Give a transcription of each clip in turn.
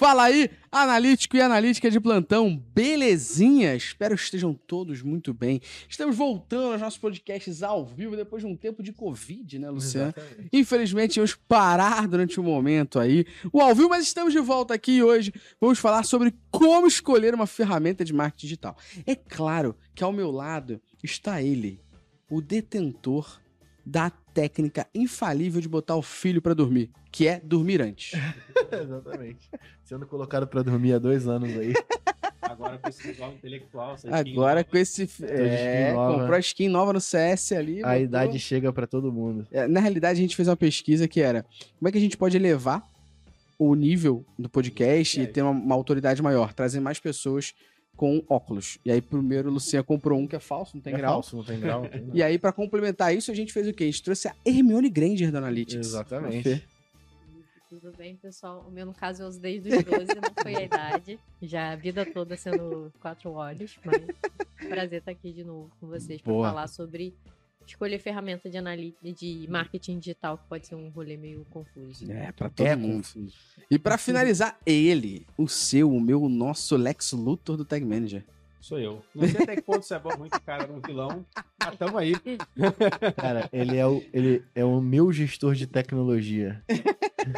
Fala aí, analítico e analítica de plantão, belezinha? Espero que estejam todos muito bem. Estamos voltando aos nossos podcasts ao vivo depois de um tempo de Covid, né, Luciano? Exatamente. Infelizmente, íamos parar durante um momento aí o ao vivo, mas estamos de volta aqui hoje. Vamos falar sobre como escolher uma ferramenta de marketing digital. É claro que ao meu lado está ele, o detentor da técnica infalível de botar o filho para dormir, que é dormir antes. Exatamente. Sendo colocado para dormir há dois anos aí. Agora com esse visual intelectual. Agora com esse. É, comprou a skin nova no CS ali. A botou... idade chega para todo mundo. É, na realidade, a gente fez uma pesquisa que era como é que a gente pode elevar o nível do podcast é. e ter uma, uma autoridade maior, trazer mais pessoas com óculos. E aí, primeiro, o Luciano comprou um que é falso, não tem é grau. Falso, não tem grau. Não tem e aí, para complementar isso, a gente fez o quê? A gente trouxe a Hermione Granger da Analytics. Exatamente. Tudo bem, pessoal? O meu, no caso, eu usei desde os 12, não foi a idade. Já a vida toda sendo quatro olhos, mas prazer estar aqui de novo com vocês para falar sobre escolher ferramenta de análise de marketing digital, que pode ser um rolê meio confuso. É, para todo é mundo. Confuso. E para finalizar, ele, o seu, o meu, o nosso Lex Luthor do Tag Manager. Sou eu. Não sei até que ponto você é bom, muito cara no vilão, mas tamo aí. Cara, ele é, o, ele é o meu gestor de tecnologia.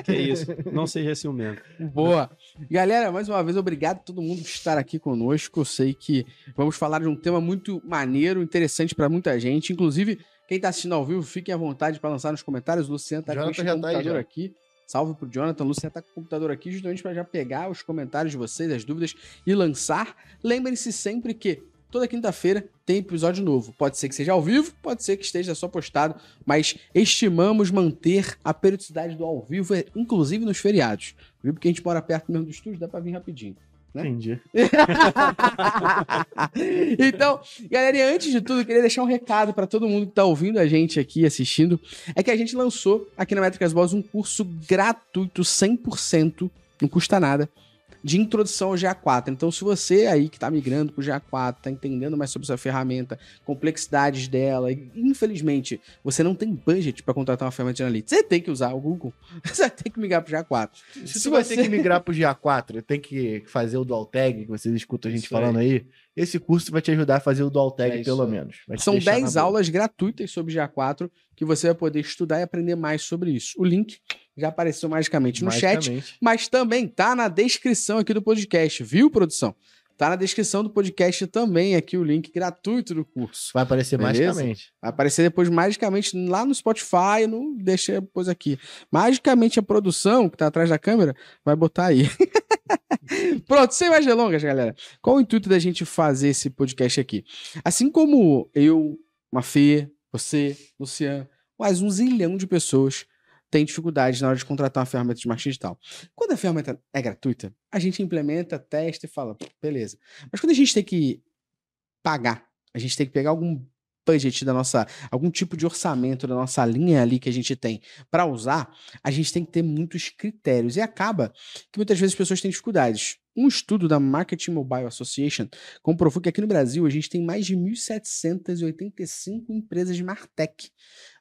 Que isso, não seja ciumento. Boa. Galera, mais uma vez, obrigado a todo mundo por estar aqui conosco. Eu sei que vamos falar de um tema muito maneiro, interessante para muita gente. Inclusive, quem está assistindo ao vivo, fiquem à vontade para lançar nos comentários. O Luciano está com o computador tá aí, aqui. Salve pro Jonathan. Luciano tá com o computador aqui justamente para já pegar os comentários de vocês, as dúvidas e lançar. Lembrem-se sempre que toda quinta-feira tem episódio novo. Pode ser que seja ao vivo, pode ser que esteja só postado, mas estimamos manter a periodicidade do ao vivo, inclusive nos feriados. Viu? Porque a gente mora perto mesmo do estúdio, dá para vir rapidinho. Né? Entendi. então, galera, antes de tudo, eu queria deixar um recado para todo mundo que está ouvindo a gente aqui, assistindo. É que a gente lançou aqui na Métricas Boss um curso gratuito, 100%, não custa nada, de introdução ao GA4. Então, se você aí que está migrando para o GA4, está entendendo mais sobre essa ferramenta, complexidades dela, e infelizmente você não tem budget para contratar uma ferramenta de analytics, você tem que usar o Google. Você ter que migrar para o GA4. Se, se você vai ter que migrar para o GA4, tem que fazer o dual tag, que vocês escutam a gente Isso falando aí. aí. Esse curso vai te ajudar a fazer o dual tag, é pelo menos. São 10 aulas gratuitas sobre GA4 que você vai poder estudar e aprender mais sobre isso. O link já apareceu magicamente no magicamente. chat, mas também tá na descrição aqui do podcast, viu, produção? Tá na descrição do podcast também aqui o link gratuito do curso. Vai aparecer Beleza? magicamente. Vai aparecer depois magicamente lá no Spotify, não deixa depois aqui. Magicamente a produção que tá atrás da câmera vai botar aí. Pronto, sem mais delongas, galera. Qual o intuito da gente fazer esse podcast aqui? Assim como eu, Mafê, você, Luciano, mais um zilhão de pessoas tem dificuldade na hora de contratar uma ferramenta de marketing digital. Quando a ferramenta é gratuita, a gente implementa, testa e fala, beleza. Mas quando a gente tem que pagar, a gente tem que pegar algum budget da nossa, algum tipo de orçamento da nossa linha ali que a gente tem para usar, a gente tem que ter muitos critérios e acaba que muitas vezes as pessoas têm dificuldades. Um estudo da Marketing Mobile Association comprovou que aqui no Brasil a gente tem mais de 1.785 empresas de Martech.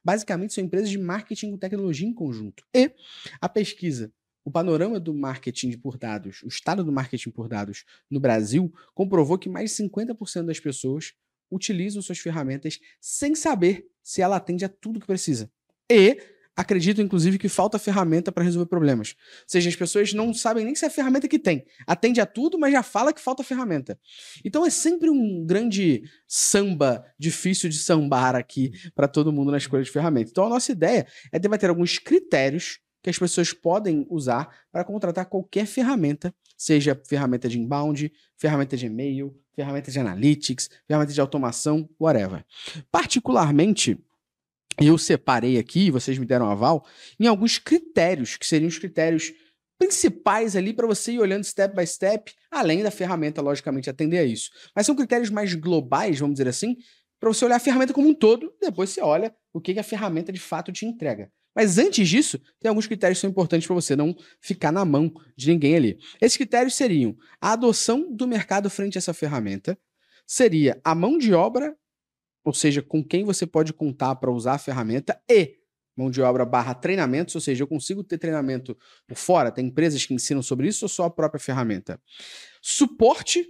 Basicamente, são empresas de marketing com tecnologia em conjunto. E a pesquisa o panorama do marketing por dados, o estado do marketing por dados no Brasil, comprovou que mais de 50% das pessoas utilizam suas ferramentas sem saber se ela atende a tudo que precisa. E acreditam, inclusive, que falta ferramenta para resolver problemas. Ou seja, as pessoas não sabem nem se é a ferramenta que tem. Atende a tudo, mas já fala que falta ferramenta. Então é sempre um grande samba difícil de sambar aqui para todo mundo na escolha de ferramenta. Então a nossa ideia é debater alguns critérios que as pessoas podem usar para contratar qualquer ferramenta, seja ferramenta de inbound, ferramenta de e-mail, ferramenta de analytics, ferramenta de automação, whatever. Particularmente, eu separei aqui, vocês me deram aval, em alguns critérios, que seriam os critérios principais ali para você ir olhando step by step, além da ferramenta, logicamente, atender a isso. Mas são critérios mais globais, vamos dizer assim, para você olhar a ferramenta como um todo, depois você olha o que, que a ferramenta de fato te entrega. Mas antes disso, tem alguns critérios que são importantes para você não ficar na mão de ninguém ali. Esses critérios seriam a adoção do mercado frente a essa ferramenta, seria a mão de obra, ou seja, com quem você pode contar para usar a ferramenta, e, mão de obra barra treinamentos, ou seja, eu consigo ter treinamento por fora, tem empresas que ensinam sobre isso ou só a própria ferramenta? Suporte,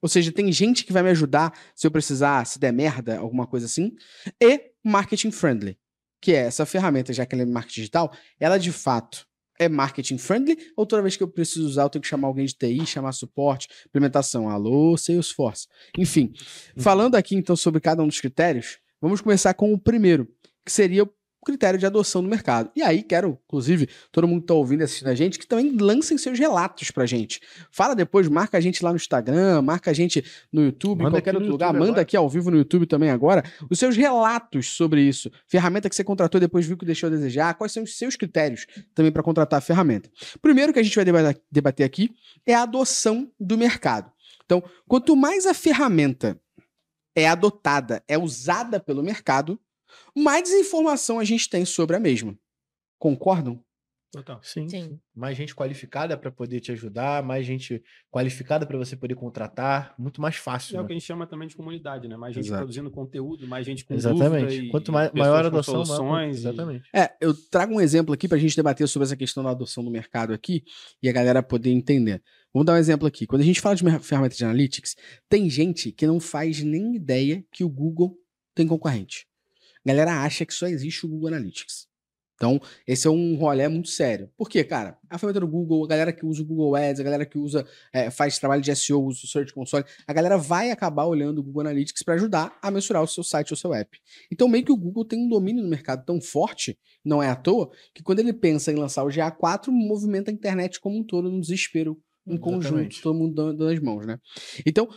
ou seja, tem gente que vai me ajudar se eu precisar, se der merda, alguma coisa assim, e marketing friendly, que é essa ferramenta, já que ela é marketing digital, ela de fato é marketing friendly ou toda vez que eu preciso usar eu tenho que chamar alguém de TI, chamar suporte, implementação, alô, Salesforce. Enfim, uhum. falando aqui então sobre cada um dos critérios, vamos começar com o primeiro, que seria critério de adoção no mercado. E aí, quero, inclusive, todo mundo que está ouvindo e assistindo a gente, que também lancem seus relatos pra gente. Fala depois, marca a gente lá no Instagram, marca a gente no YouTube, manda em qualquer outro lugar, manda agora. aqui ao vivo no YouTube também agora, os seus relatos sobre isso. Ferramenta que você contratou depois viu que deixou a desejar, quais são os seus critérios também para contratar a ferramenta. Primeiro que a gente vai debater aqui é a adoção do mercado. Então, quanto mais a ferramenta é adotada, é usada pelo mercado, mais informação a gente tem sobre a mesma. Concordam? Total. Sim. Sim. Mais gente qualificada para poder te ajudar, mais gente qualificada para você poder contratar, muito mais fácil. É né? o que a gente chama também de comunidade, né? Mais gente Exato. produzindo conteúdo, mais gente com Exatamente. Quanto mais, maior a adoção, soluções. Maior... Exatamente. E... É, eu trago um exemplo aqui para a gente debater sobre essa questão da adoção do mercado aqui e a galera poder entender. Vamos dar um exemplo aqui. Quando a gente fala de ferramenta de analytics, tem gente que não faz nem ideia que o Google tem concorrente. A galera acha que só existe o Google Analytics. Então, esse é um rolê muito sério. Por quê, cara? A ferramenta do Google, a galera que usa o Google Ads, a galera que usa, é, faz trabalho de SEO, usa o Search Console, a galera vai acabar olhando o Google Analytics para ajudar a mensurar o seu site ou seu app. Então, meio que o Google tem um domínio no mercado tão forte, não é à toa, que quando ele pensa em lançar o GA4, movimenta a internet como um todo no desespero, em Exatamente. conjunto, todo mundo dando as mãos, né? Então,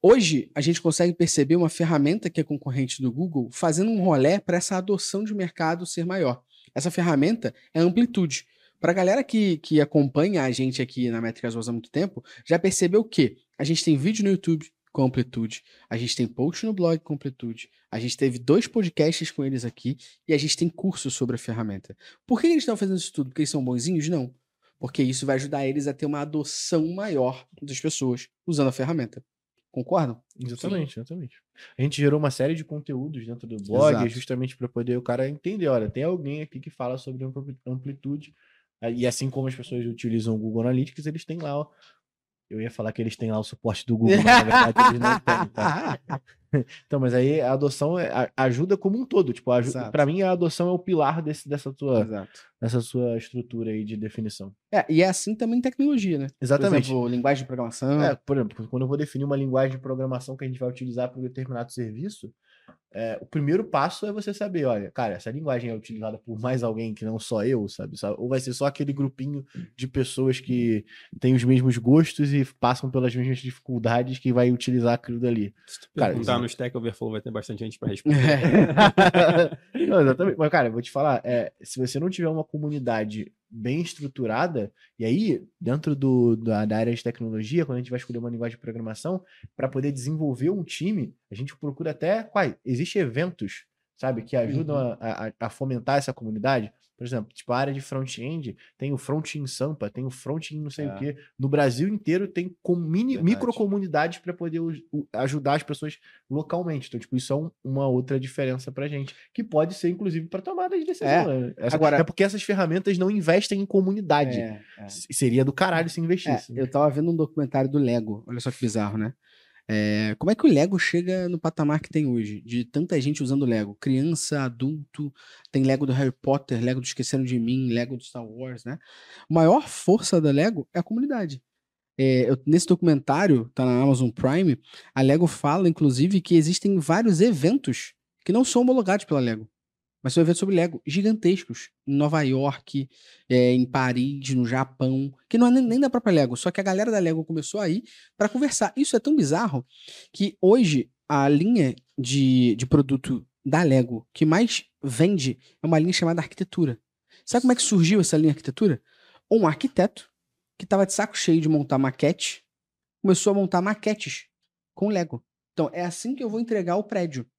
Hoje, a gente consegue perceber uma ferramenta que é concorrente do Google fazendo um rolé para essa adoção de mercado ser maior. Essa ferramenta é Amplitude. Para a galera que, que acompanha a gente aqui na Métricas Voz há muito tempo, já percebeu que a gente tem vídeo no YouTube com Amplitude, a gente tem post no blog com Amplitude, a gente teve dois podcasts com eles aqui e a gente tem curso sobre a ferramenta. Por que eles estão fazendo isso tudo? Porque eles são bonzinhos? Não. Porque isso vai ajudar eles a ter uma adoção maior das pessoas usando a ferramenta. Concordam? Exatamente, Sim. exatamente. A gente gerou uma série de conteúdos dentro do blog, Exato. justamente para poder o cara entender, olha, tem alguém aqui que fala sobre amplitude, e assim como as pessoas utilizam o Google Analytics, eles têm lá eu ia falar que eles têm lá o suporte do Google, mas na verdade eles não têm, tá? Então, mas aí a adoção é, ajuda como um todo. Tipo, para mim a adoção é o pilar desse, dessa, tua, dessa sua estrutura aí de definição. É, e é assim também tecnologia, né? Exatamente. Por exemplo, linguagem de programação. É, por exemplo, quando eu vou definir uma linguagem de programação que a gente vai utilizar para um determinado serviço, é, o primeiro passo é você saber, olha, cara, essa linguagem é utilizada por mais alguém que não só eu, sabe? Ou vai ser só aquele grupinho de pessoas que têm os mesmos gostos e passam pelas mesmas dificuldades que vai utilizar aquilo dali. Se tu cara, perguntar no Stack Overflow, vai ter bastante gente para responder. não, exatamente. Mas, cara, eu vou te falar, é, se você não tiver uma comunidade bem estruturada, e aí, dentro do, da, da, área de tecnologia, quando a gente vai escolher uma linguagem de programação, para poder desenvolver um time, a gente procura até. Quais? Existem eventos, sabe, que ajudam uhum. a, a, a, fomentar essa comunidade. Por exemplo, tipo, a área de front-end tem o front em Sampa, tem o front em não sei é. o quê. No Brasil inteiro tem com mini, microcomunidades para poder ajudar as pessoas localmente. Então, tipo, isso é um, uma outra diferença pra gente, que pode ser, inclusive, para tomada de decisão. É. Essa, Agora, é porque essas ferramentas não investem em comunidade. É, é. Seria do caralho se investisse. É, né? Eu tava vendo um documentário do Lego, olha só que bizarro, né? É, como é que o Lego chega no patamar que tem hoje? De tanta gente usando Lego. Criança, adulto, tem Lego do Harry Potter, Lego do Esqueceram de Mim, Lego do Star Wars, né? A maior força da Lego é a comunidade. É, eu, nesse documentário, tá na Amazon Prime, a Lego fala, inclusive, que existem vários eventos que não são homologados pela Lego. Mas são eventos sobre Lego gigantescos. Em Nova York, é, em Paris, no Japão. Que não é nem da própria Lego. Só que a galera da Lego começou a ir para conversar. Isso é tão bizarro que hoje a linha de, de produto da Lego que mais vende é uma linha chamada arquitetura. Sabe como é que surgiu essa linha arquitetura? Um arquiteto que estava de saco cheio de montar maquete começou a montar maquetes com Lego. Então é assim que eu vou entregar o prédio.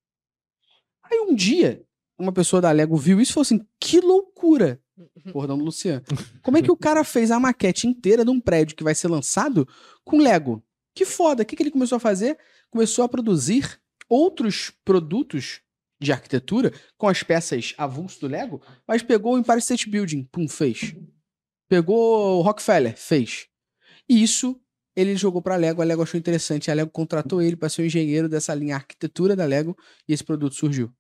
Aí um dia uma pessoa da Lego viu isso e falou assim: que loucura! Perdão do Luciano. Como é que o cara fez a maquete inteira de um prédio que vai ser lançado com Lego? Que foda! O que, que ele começou a fazer? Começou a produzir outros produtos de arquitetura com as peças avulso do Lego, mas pegou o Empire State Building, pum, fez. Pegou o Rockefeller, fez. E isso ele jogou para a Lego, a Lego achou interessante, a Lego contratou ele para ser o engenheiro dessa linha arquitetura da Lego e esse produto surgiu.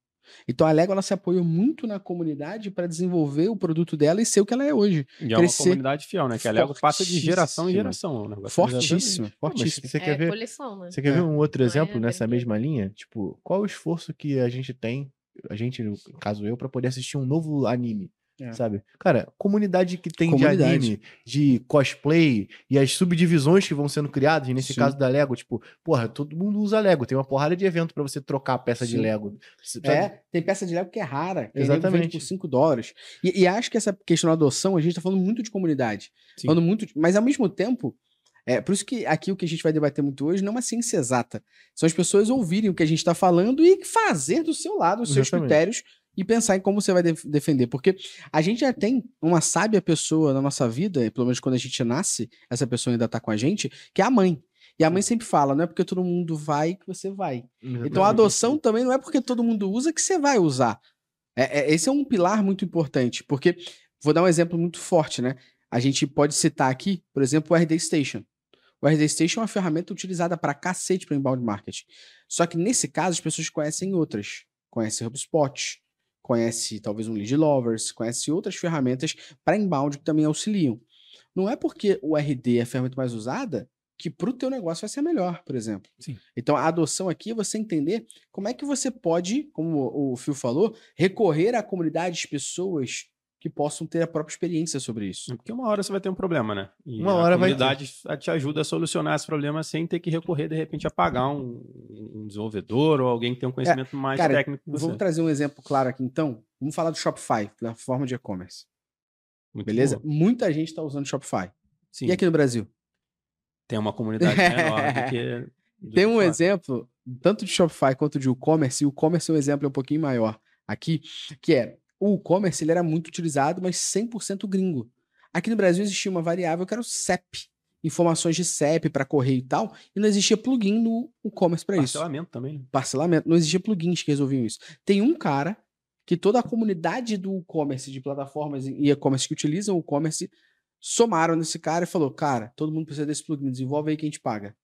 Então a Lego ela se apoiou muito na comunidade para desenvolver o produto dela e ser o que ela é hoje. E é uma comunidade fiel, né? Que a Lego passa de geração em geração. Né? Fortíssimo, fortíssimo. Você quer é ver, coleção, né? Você quer ver um outro Não é exemplo nessa brinquedo. mesma linha? Tipo, qual o esforço que a gente tem, a gente, no caso eu, para poder assistir um novo anime? É. Sabe? Cara, comunidade que tem Comunidade. de anime, de cosplay e as subdivisões que vão sendo criadas, nesse Sim. caso da Lego, tipo, porra, todo mundo usa Lego, tem uma porrada de evento para você trocar a peça de Sim. Lego. Sabe? É, tem peça de Lego que é rara, que Exatamente. Exatamente. vende por 5 dólares. E, e acho que essa questão da adoção, a gente tá falando muito de comunidade. Sim. Falando muito, de- mas ao mesmo tempo, é por isso que aqui o que a gente vai debater muito hoje não é uma ciência exata. São as pessoas ouvirem o que a gente está falando e fazer do seu lado os seus Exatamente. critérios e pensar em como você vai def- defender. Porque a gente já tem uma sábia pessoa na nossa vida, e pelo menos quando a gente nasce, essa pessoa ainda tá com a gente, que é a mãe. E a mãe sempre fala, não é porque todo mundo vai que você vai. Então a adoção também não é porque todo mundo usa que você vai usar. É- é- esse é um pilar muito importante, porque vou dar um exemplo muito forte, né? A gente pode citar aqui, por exemplo, o RD Station. O RD Station é uma ferramenta utilizada para cacete para inbound marketing. Só que nesse caso as pessoas conhecem outras. Conhece HubSpot, conhece talvez um Lead Lovers, conhece outras ferramentas para inbound que também auxiliam. Não é porque o RD é a ferramenta mais usada que para o teu negócio vai ser melhor, por exemplo. Sim. Então a adoção aqui é você entender como é que você pode, como o Phil falou, recorrer a comunidades, pessoas que possam ter a própria experiência sobre isso. Porque uma hora você vai ter um problema, né? E Uma a hora vai ter. comunidade te ajuda a solucionar esse problema sem ter que recorrer, de repente, a pagar um, um desenvolvedor ou alguém que tem um conhecimento mais É, cara, técnico que você. Vamos trazer um exemplo claro aqui então. Vamos falar do Shopify, da forma de e-commerce. Beleza? boa. Muita gente está usando Shopify. Sim, E aqui no Brasil? tem uma comunidade menor do que. do Tem um fora. exemplo, tanto de Shopify quanto de e-commerce, e o e-commerce é um exemplo um pouquinho maior aqui, que é o e-commerce ele era muito utilizado, mas 100% gringo. Aqui no Brasil existia uma variável que era o CEP, informações de CEP para correio e tal, e não existia plugin no e-commerce para isso. Parcelamento também, né? Parcelamento, não existia plugins que resolviam isso. Tem um cara que toda a comunidade do e-commerce, de plataformas e e-commerce que utilizam o e-commerce, somaram nesse cara e falou: cara, todo mundo precisa desse plugin, desenvolve aí que a gente paga.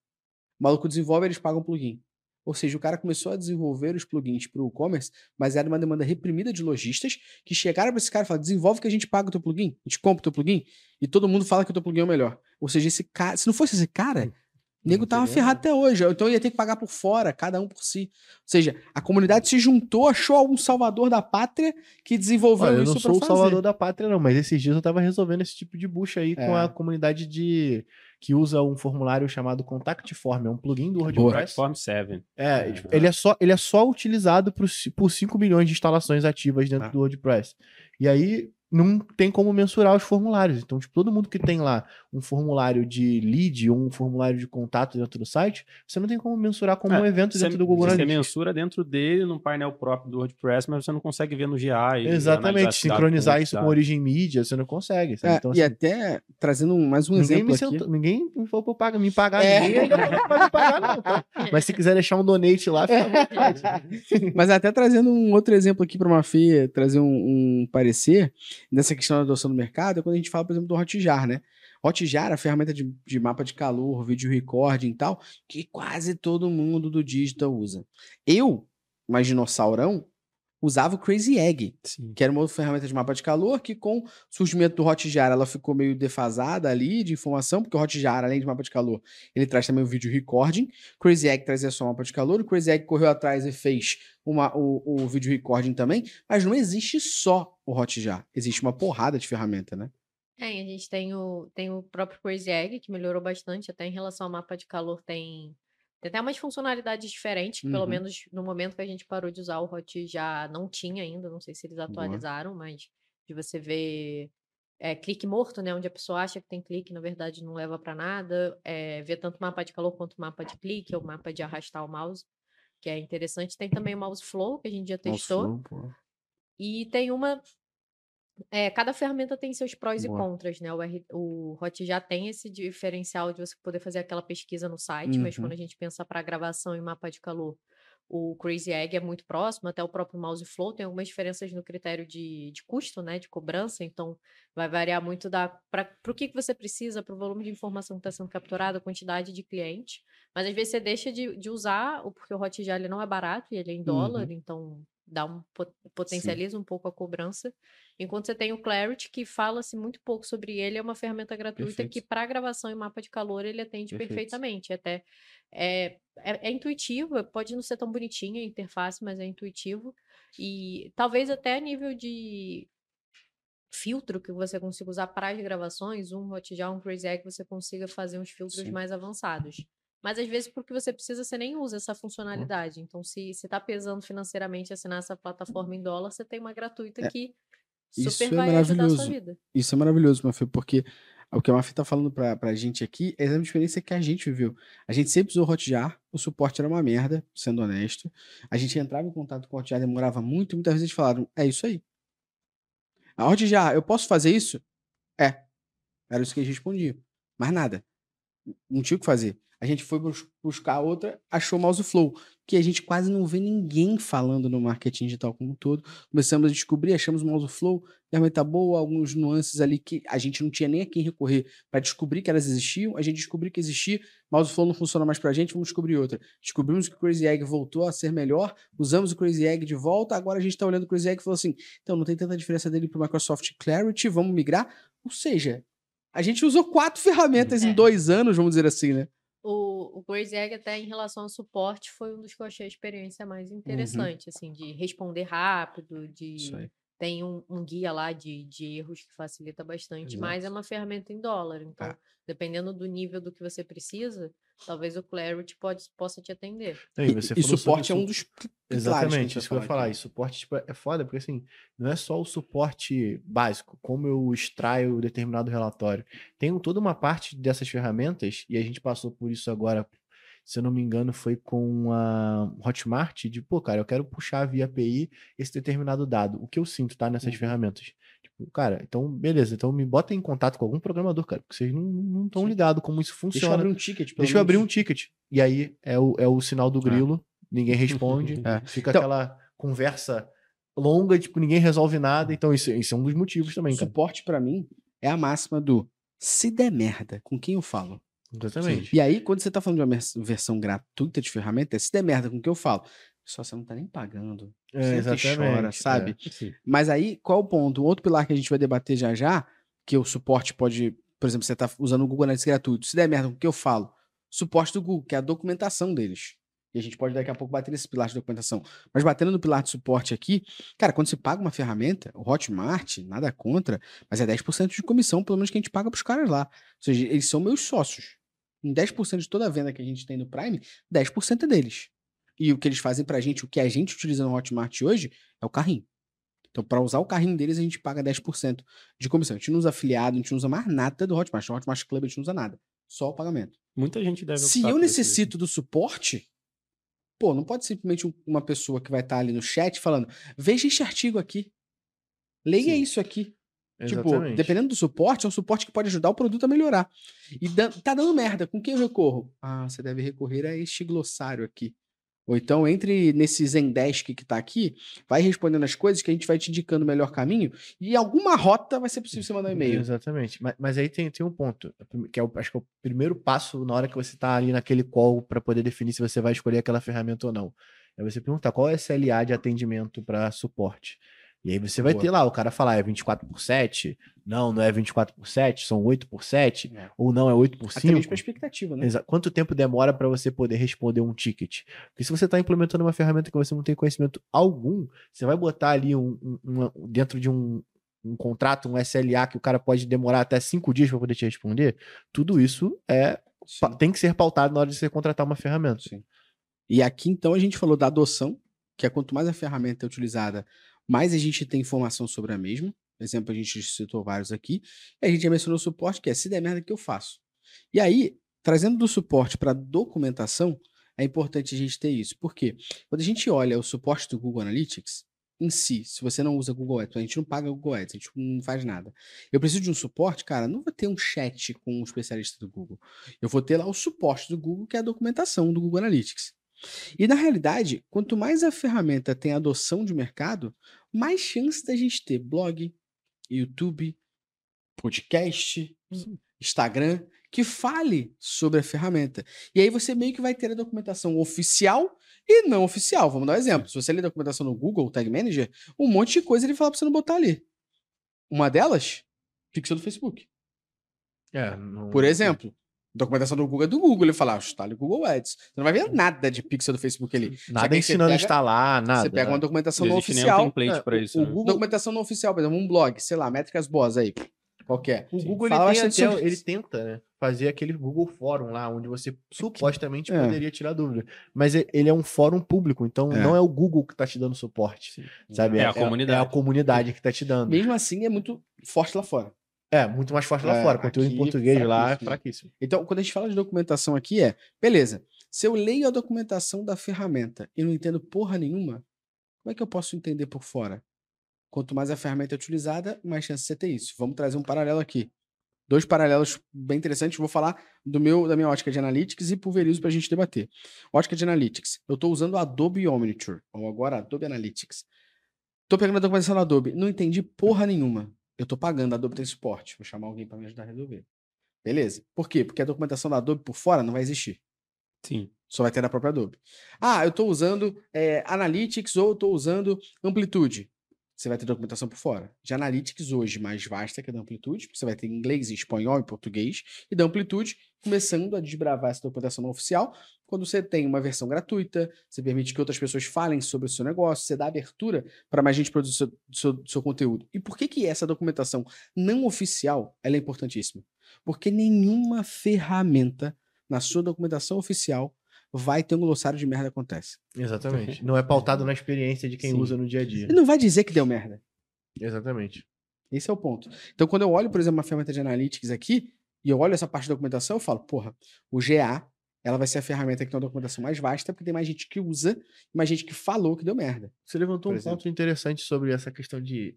O maluco desenvolve, eles pagam o plugin. Ou seja, o cara começou a desenvolver os plugins para o e-commerce, mas era uma demanda reprimida de lojistas que chegaram para esse cara e falaram: desenvolve que a gente paga o teu plugin, a gente compra o teu plugin, e todo mundo fala que o teu plugin é o melhor. Ou seja, esse cara, se não fosse esse cara, o nego tava ferrado até hoje. Então ia ter que pagar por fora, cada um por si. Ou seja, a comunidade se juntou, achou algum salvador da pátria que desenvolveu Olha, eu isso não pra sou o salvador da pátria, não, mas esses dias eu tava resolvendo esse tipo de bucha aí com É. a comunidade de que usa um formulário chamado Contact Form, é um plugin do. WordPress. Platform 7. É, É. tipo, ele é só ele é só utilizado por, por 5 milhões de instalações ativas dentro Ah. do WordPress. E aí não tem como mensurar os formulários. Então, tipo, todo mundo que tem lá um formulário de lead ou um formulário de contato dentro do site, você não tem como mensurar como É, um evento Você, dentro do Google você Analytics. mensura dentro dele, num painel próprio do WordPress, mas você não consegue ver no GA. Exatamente, sincronizar com isso com origem mídia, você não consegue. sabe? É, Então, e assim, até trazendo um- mais um exemplo me, aqui. sentou, ninguém me falou pagar, me pagar, É. ninguém pra me pagar, não. tá? Mas se quiser deixar um donate lá, fica à vontade. Mas até trazendo um outro exemplo aqui para uma Mafia, trazer um, um parecer dessa questão da adoção do mercado, é quando a gente fala, por exemplo, do Hotjar, né? Hotjar, a ferramenta de, de mapa de calor, vídeo recording e tal, que quase todo mundo do digital usa. Eu, mais dinossaurão, usava o Crazy Egg, Sim. que era uma outra ferramenta de mapa de calor, que com o surgimento do Hotjar, ela ficou meio defasada ali de informação, porque o Hotjar, além de mapa de calor, ele traz também o vídeo recording. Crazy Egg trazia só mapa de calor, o Crazy Egg correu atrás e fez uma, o, o vídeo recording também, mas não existe só o Hotjar, existe uma porrada de ferramenta, né? É, a gente tem o, tem o próprio Crazy Egg, que melhorou bastante, até em relação ao mapa de calor tem, tem até umas funcionalidades diferentes, que pelo Uhum. menos no momento que a gente parou de usar o Hot já não tinha ainda, não sei se eles atualizaram, mas de você ver é, clique morto, né, onde a pessoa acha que tem clique, na verdade não leva para nada, é, ver tanto mapa de calor quanto mapa de clique, ou mapa de arrastar o mouse, que é interessante. Tem também o mouse flow, que a gente já testou. E tem uma. É, cada ferramenta tem seus prós e Boa. contras, né? O, R, o Hot já tem esse diferencial de você poder fazer aquela pesquisa no site, mas Uhum. quando a gente pensa para gravação e mapa de calor, o Crazy Egg é muito próximo, até o próprio Mouse Flow tem algumas diferenças no critério de, de custo, né, de cobrança, então vai variar muito da para o que, que você precisa, para o volume de informação que está sendo capturada, a quantidade de cliente, mas às vezes você deixa de, de usar, porque o Hotjar ele não é barato e ele é em dólar, uhum. então dá um potencializa Sim. um pouco a cobrança. Enquanto você tem o Clarity, que fala-se muito pouco sobre ele, é uma ferramenta gratuita Perfeito. que para gravação e mapa de calor ele atende Perfeito. perfeitamente. Até é, é, é, intuitivo, pode não ser tão bonitinho a interface, mas é intuitivo. E talvez até a nível de filtro que você consiga usar para as gravações, um Hotjar, um Crazy Egg, você consiga fazer uns filtros Sim. mais avançados. Mas às vezes, porque você precisa, você nem usa essa funcionalidade. Então, se você está pesando financeiramente assinar essa plataforma em dólar, você tem uma gratuita é, que super é vai ajudar a sua vida. Isso é maravilhoso, Mafê, porque o que a Mafê está falando para a gente aqui é a experiência que a gente viveu. A gente sempre usou Hotjar, o suporte era uma merda, sendo honesto. A gente entrava em contato com o Hotjar, demorava muito, e muitas vezes falaram, é isso aí. A Hotjar, eu posso fazer isso? É. Era isso que a gente respondia. Mais nada. Não tinha o que fazer. A gente foi buscar outra, achou Mouse Flow, que a gente quase não vê ninguém falando no marketing digital como um todo. Começamos a descobrir, achamos o Mouse Flow, ferramenta boa, alguns nuances ali que a gente não tinha nem a quem recorrer para descobrir que elas existiam. A gente descobriu que existia, Mouse Flow não funciona mais para a gente, vamos descobrir outra. Descobrimos que o Crazy Egg voltou a ser melhor, usamos o Crazy Egg de volta, agora a gente está olhando o Crazy Egg e falou assim: então não tem tanta diferença dele para o Microsoft Clarity, vamos migrar. Ou seja, a gente usou quatro ferramentas é. em dois anos, vamos dizer assim, né? O, o Egg, até em relação ao suporte, foi um dos que eu achei a experiência mais uhum. interessante, uhum. assim, de responder rápido, de tem um, um, guia lá de, de erros que facilita bastante, Exato. mas é uma ferramenta em dólar. Então, é. dependendo do nível do que você precisa, talvez o Clarity pode, possa te atender. E, e, e suporte é um dos. Exatamente, isso que eu ia falar. E suporte tipo, é foda, porque assim, não é só o suporte básico, como eu extraio determinado relatório. Tem toda uma parte dessas ferramentas, e a gente passou por isso agora se eu não me engano, foi com a Hotmart, de, pô, cara, eu quero puxar via API esse determinado dado. O que eu sinto, tá, nessas uhum. ferramentas? Tipo, cara, então, beleza, então me bota em contato com algum programador, cara, porque vocês não estão ligados como isso funciona. Deixa eu abrir um ticket, Deixa menos. eu abrir um ticket. E aí é o, é o sinal do grilo, é. ninguém responde, é. fica então, aquela conversa longa, tipo, ninguém resolve nada, então isso, isso é um dos motivos também, cara. Suporte para mim é a máxima do se der merda, com quem eu falo? Exatamente. E aí, quando você tá falando de uma versão gratuita de ferramenta, se der merda com o que eu falo, só você não tá nem pagando. É, você chora, sabe? É, Mas aí, qual o ponto? Um outro pilar que a gente vai debater já já, que o suporte pode, por exemplo, você tá usando o Google Analytics gratuito, se der merda com o que eu falo, suporte do Google, que é a documentação deles. E a gente pode daqui a pouco bater nesse pilar de documentação. Mas batendo no pilar de suporte aqui, cara, quando você paga uma ferramenta, o Hotmart, nada contra, mas é 10% de comissão, pelo menos que a gente paga pros caras lá. Ou seja, eles são meus sócios. Em 10% de toda a venda que a gente tem no Prime, 10% é deles. E o que eles fazem pra gente, o que a gente utiliza no Hotmart hoje, é o carrinho. Então, para usar o carrinho deles, a gente paga 10% de comissão. A gente não usa afiliado, a gente não usa mais nada do Hotmart. No Hotmart Club a gente não usa nada. Só o pagamento. Muita gente deve Se eu necessito do suporte, pô, não pode simplesmente uma pessoa que vai estar tá ali no chat falando: veja este artigo aqui. Leia Sim. isso aqui. Tipo, Exatamente. Tipo, dependendo do suporte, é um suporte que pode ajudar o produto a melhorar. E tá dando merda, com quem eu recorro? Ah, você deve recorrer a este glossário aqui. Ou então, entre nesse Zendesk que tá aqui, vai respondendo as coisas que a gente vai te indicando o melhor caminho e alguma rota vai ser possível você mandar um e-mail. Exatamente. Mas, mas aí tem, tem um ponto, que é o, acho que é o primeiro passo na hora que você tá ali naquele call para poder definir se você vai escolher aquela ferramenta ou não. É você perguntar qual é o SLA de atendimento para suporte. E aí você vai Boa. ter lá, o cara falar, é 24 por 7, não, não é 24 por 7, são 8 por 7, é. ou não, é 8 por 5. Até mesmo expectativa, né? Quanto tempo demora para você poder responder um ticket? Porque se você está implementando uma ferramenta que você não tem conhecimento algum, você vai botar ali um, um, um dentro de um, um contrato, um SLA que o cara pode demorar até 5 dias para poder te responder, tudo isso é tem que ser pautado na hora de você contratar uma ferramenta. Sim. E aqui então a gente falou da adoção, que é quanto mais a ferramenta é utilizada, mais a gente tem informação sobre a mesma. Por exemplo, a gente citou vários aqui. E a gente já mencionou o suporte, que é se der merda que eu faço. E aí, trazendo do suporte para documentação, é importante a gente ter isso. Por quê? Quando a gente olha o suporte do Google Analytics, em si, se você não usa Google Ads, a gente não paga Google Ads, a gente não faz nada. Eu preciso de um suporte, cara, não vou ter um chat com um especialista do Google. Eu vou ter lá o suporte do Google, que é a documentação do Google Analytics. E na realidade, quanto mais a ferramenta tem adoção de mercado, mais chance da gente ter blog, YouTube, podcast, Instagram, que fale sobre a ferramenta. E aí você meio que vai ter a documentação oficial e não oficial. Vamos dar um exemplo. Se você ler a documentação no Google Tag Manager, um monte de coisa ele fala para você não botar ali. Uma delas, pixel do Facebook. É, não... Por exemplo, documentação do Google é do Google. Ele fala, ah, instale o Google Ads. Você não vai ver nada de pixel do Facebook ali. Nada ensinando a instalar, nada. Você pega uma documentação não nem um oficial. template É, pra o- isso. o né? Google- Documentação não oficial, por exemplo, um blog, sei lá, métricas boas aí. Qualquer. O Google Fala ele, tem até- ele tenta, né? Fazer aquele Google Fórum lá, onde você supostamente É. poderia tirar dúvida. Mas ele é um fórum público, então É. não é o Google que tá te dando suporte. Sim. Sabe? É a comunidade. É a comunidade que tá te dando. Mesmo assim, é muito forte lá fora. É, muito mais forte lá É, fora. Conteúdo em aqui, português lá é fraquíssimo. Então, quando a gente fala de documentação aqui, é, beleza, se eu leio a documentação da ferramenta e não entendo porra nenhuma, como é que eu posso entender por fora? Quanto mais a ferramenta é utilizada, mais chance você ter isso. Vamos trazer um paralelo aqui. Dois paralelos bem interessantes. Vou falar do meu, da minha ótica de Analytics e pulverizo para a gente debater. Ótica de Analytics. Eu estou usando Adobe Omniture, ou agora Adobe Analytics. Estou pegando a documentação do Adobe. Não entendi porra nenhuma. Eu estou pagando, a Adobe tem suporte. Vou chamar alguém para me ajudar a resolver. Beleza. Por quê? Porque a documentação da Adobe por fora não vai existir. Sim. Só vai ter na própria Adobe. Ah, eu estou usando é, Analytics ou estou usando Amplitude. Você vai ter documentação por fora. De Analytics hoje mais vasta que a da Amplitude, você vai ter inglês, espanhol e português. E da Amplitude começando a desbravar essa documentação não oficial. Quando você tem uma versão gratuita, você permite que outras pessoas falem sobre o seu negócio, você dá abertura para mais gente produzir seu, seu, seu conteúdo. E por que, que essa documentação não oficial ela é importantíssima? Porque nenhuma ferramenta na sua documentação oficial vai ter um glossário de merda acontece. Exatamente. Não é pautado na experiência de quem Sim. usa no dia a dia. Ele não vai dizer que deu merda. Exatamente. Esse é o ponto. Então, quando eu olho, por exemplo, uma ferramenta de analytics aqui, e eu olho essa parte da documentação, eu falo, porra, o GA, ela vai ser a ferramenta que tem uma documentação mais vasta, porque tem mais gente que usa, e mais gente que falou que deu merda. Você levantou Por um exemplo. ponto interessante sobre essa questão de,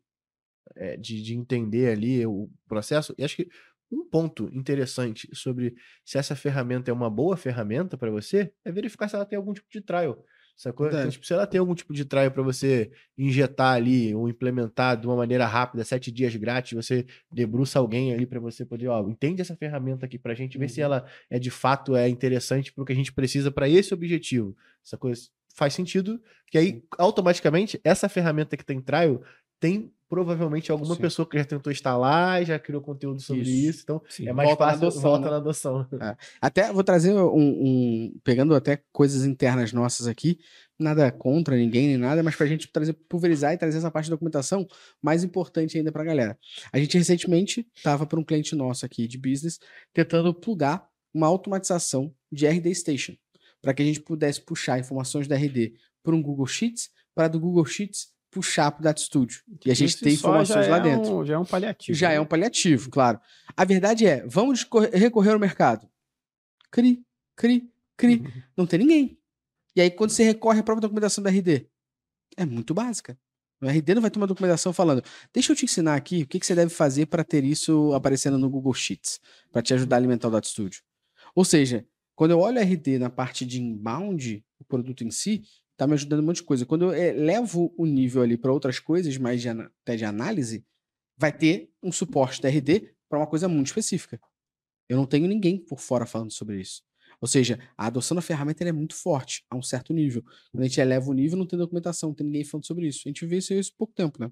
é, de, de entender ali o processo. E acho que um ponto interessante sobre se essa ferramenta é uma boa ferramenta para você é verificar se ela tem algum tipo de trial. Sacou? Então, tipo, se ela tem algum tipo de trial para você injetar ali ou implementar de uma maneira rápida, sete dias grátis, você debruça alguém ali para você poder, ó, entende essa ferramenta aqui pra gente, ver se Uhum. ela é de fato é interessante pro que a gente precisa para esse objetivo. Essa coisa faz sentido, que aí automaticamente essa ferramenta que tem trial tem provavelmente alguma Sim. pessoa que já tentou instalar, já criou conteúdo sobre Isso. isso, então Sim. é mais Volta na fácil adoção, volta né? na adoção. Até vou trazer um, um- Pegando até coisas internas nossas aqui, nada contra ninguém nem nada, mas pra gente trazer, pulverizar e trazer essa parte da documentação mais importante ainda pra galera. A gente recentemente tava para um cliente nosso aqui de business tentando plugar uma automatização de RD Station, para que a gente pudesse puxar informações da RD para um Google Sheets, para do Google Sheets puxar para o Data Studio. E a gente tem informações já lá é dentro. um- já é um paliativo. Já né? é um paliativo, claro. A verdade é, vamos corre- recorrer ao mercado. Cri, cri, cri. Uhum. Não tem ninguém. E aí, quando você recorre à própria documentação da RD, é muito básica. O RD não vai ter uma documentação falando, deixa eu te ensinar aqui o que, que você deve fazer para ter isso aparecendo no Google Sheets, para te ajudar a alimentar o Data Studio. Ou seja, quando eu olho a RD na parte de inbound, o produto em si, tá me ajudando um monte de coisa. Quando eu eh, levo o nível ali para outras coisas, mais de, até de análise, vai ter um suporte da RD para uma coisa muito específica. Eu não tenho ninguém por fora falando sobre isso. Ou seja, a adoção da ferramenta é muito forte, a um certo nível. Quando a gente eleva o nível, não tem documentação, não tem ninguém falando sobre isso. A gente vê isso há pouco tempo, né?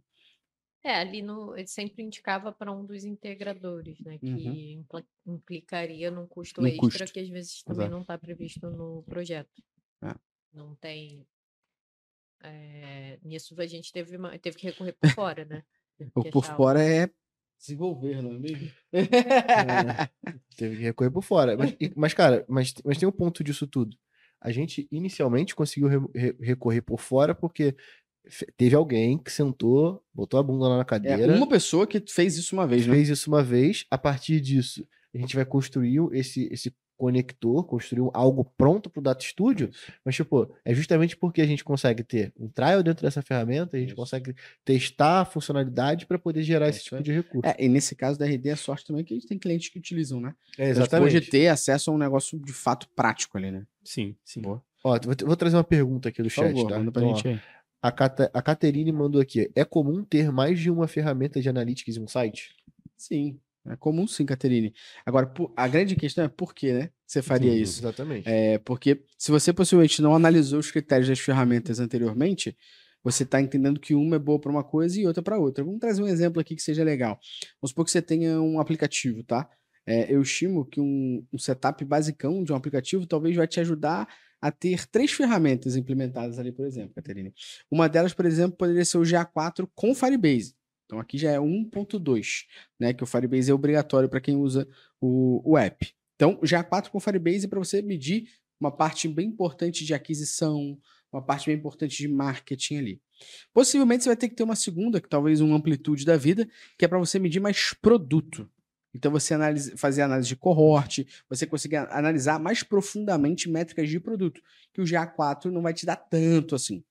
É, ali no, ele sempre indicava para um dos integradores, né? Que Uhum. implicaria num custo extra custo. que às vezes também Exato. não está previsto no projeto. É. Não tem. É, nisso a gente teve, uma- teve que recorrer por fora, né? O por achava- fora é desenvolver, não é mesmo? Teve que recorrer por fora. Mas, mas, cara, mas, mas tem um ponto disso tudo. A gente inicialmente conseguiu re- re- recorrer por fora porque teve alguém que sentou, botou a bunda lá na É cadeira, uma pessoa que fez isso uma vez, né? fez isso uma vez. A partir disso, a gente vai construir esse, esse conector, construir algo pronto para o Data Studio. Mas, tipo, é justamente porque a gente consegue ter um trial dentro dessa ferramenta, a gente Isso. consegue testar a funcionalidade para poder gerar É esse tipo de recurso. É, e nesse caso da RD, a sorte também é que a gente tem clientes que utilizam, né? É, A gente pode ter acesso a um negócio de fato prático ali, né? Sim, sim. Boa. Ó, vou, vou trazer uma pergunta aqui do chat, favor, tá? manda pra Então, gente aí. a, Cata, a Caterine mandou aqui. É comum ter mais de uma ferramenta de analytics em um site? Sim, é comum sim, Caterine. Agora, a grande questão é por que, né? Você faria Sim, isso? Exatamente. É, porque se você possivelmente não analisou os critérios das ferramentas anteriormente, você está entendendo que uma é boa para uma coisa e outra para outra. Vamos trazer um exemplo aqui que seja legal. Vamos supor que você tenha um aplicativo, tá? É, eu estimo que um, um setup basicão de um aplicativo talvez vai te ajudar a ter três ferramentas implementadas ali, por exemplo, Caterine. Uma delas, por exemplo, poderia ser o GA4 com Firebase. Então aqui já é 1.2, né? Que o Firebase é obrigatório para quem usa o, o app. Então, GA4 com Firebase para você medir uma parte bem importante de aquisição, uma parte bem importante de marketing ali. Possivelmente você vai ter que ter uma segunda, que talvez um amplitude da vida, que é para você medir mais produto. Então você analisa, fazer análise de cohort, você conseguir analisar mais profundamente métricas de produto, que o GA4 não vai te dar tanto assim.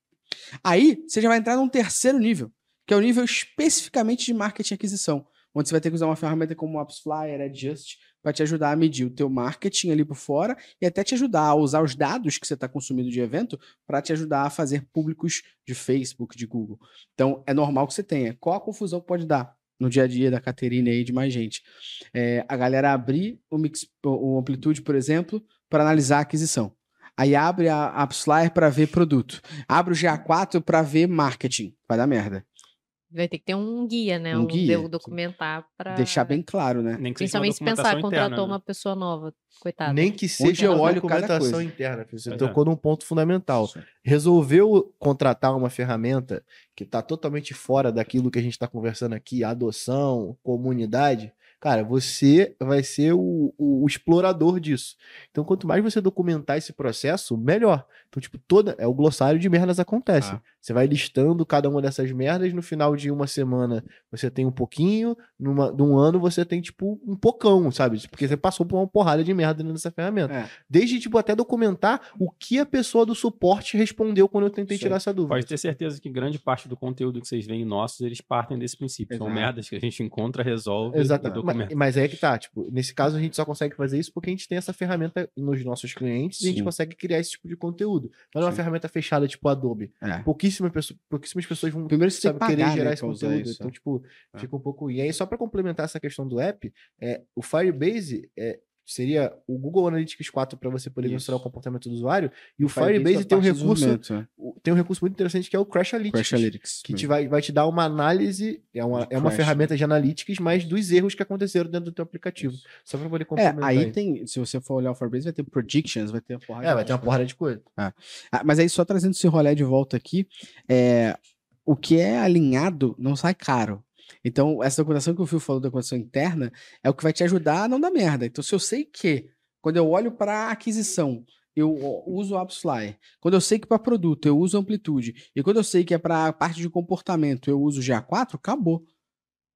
Aí você já vai entrar num terceiro nível, que é o nível especificamente de marketing e aquisição, onde você vai ter que usar uma ferramenta como o AppsFlyer, Adjust, para te ajudar a medir o teu marketing ali por fora e até te ajudar a usar os dados que você está consumindo de evento para te ajudar a fazer públicos de Facebook, de Google. Então, é normal que você tenha. Qual a confusão que pode dar no dia a dia da Caterina aí de mais gente? É, a galera abrir o, mix, o Amplitude, por exemplo, para analisar a aquisição. Aí abre a AppsFlyer para ver produto. Abre o GA4 para ver marketing. Vai dar merda. Vai ter que ter um guia, né? Um Um, guia. de- documentar para. Deixar bem claro, né? Nem que Principalmente se pensar, documentação contratou interna, né? uma pessoa nova. Coitado. Nem que seja eu uma olho cada documentação coisa. interna. filho. Você Pois é. tocou num ponto fundamental. Resolveu contratar uma ferramenta que está totalmente fora daquilo que a gente está conversando aqui, adoção, comunidade. Cara, você vai ser o, o- o explorador disso. Então, quanto mais você documentar esse processo, melhor. Então, tipo, toda. É o glossário de merdas acontece. Ah. Você vai listando cada uma dessas merdas. No final de uma semana, você tem um pouquinho. Numa, num ano, você tem, tipo, um pocão, sabe? Porque você passou por uma porrada de merda dentro dessa ferramenta. É. Desde, tipo, até documentar o que a pessoa do suporte respondeu quando eu tentei Isso tirar essa dúvida. Pode ter certeza que grande parte do conteúdo que vocês veem nossos, eles partem desse princípio. São Exato. merdas que a gente encontra, resolve Exatamente. e Mas, documenta. mas é que tá, tipo, nesse caso a gente só consegue fazer isso porque a gente tem essa ferramenta nos nossos clientes e a gente Sim. consegue criar esse tipo de conteúdo. Não é uma ferramenta fechada, tipo Adobe. É. Pouquíssimas pessoas, pouquíssimas pessoas vão Primeiro você sabe, que querer gerar né, esse conteúdo. isso. Então, tipo, É. fica um pouco. E aí, só para complementar essa questão do app, é, o Firebase é, seria o Google Analytics 4 para você poder Isso. mensurar o comportamento do usuário. E o Firebase é tem um recurso, né? tem um recurso muito interessante que é o Crash Analytics. Crash Analytics. Que te vai, vai te dar uma análise, é uma, é uma crash, ferramenta de analytics, mas dos erros que aconteceram dentro do teu aplicativo. Só para poder É, complementar. aí tem, se você for olhar o Firebase, vai ter predictions, vai ter a porrada É, vai ter uma porrada de coisa. Ah, mas aí, só trazendo esse rolé de volta aqui, é, o que é alinhado não sai caro. Então, essa documentação que o Phil falou da documentação interna é o que vai te ajudar a não dar merda. Então, se eu sei que, quando eu olho para aquisição, eu uso o AppsFlyer. Quando eu sei que para produto, eu uso Amplitude. E quando eu sei que é para parte de comportamento, eu uso GA4, acabou.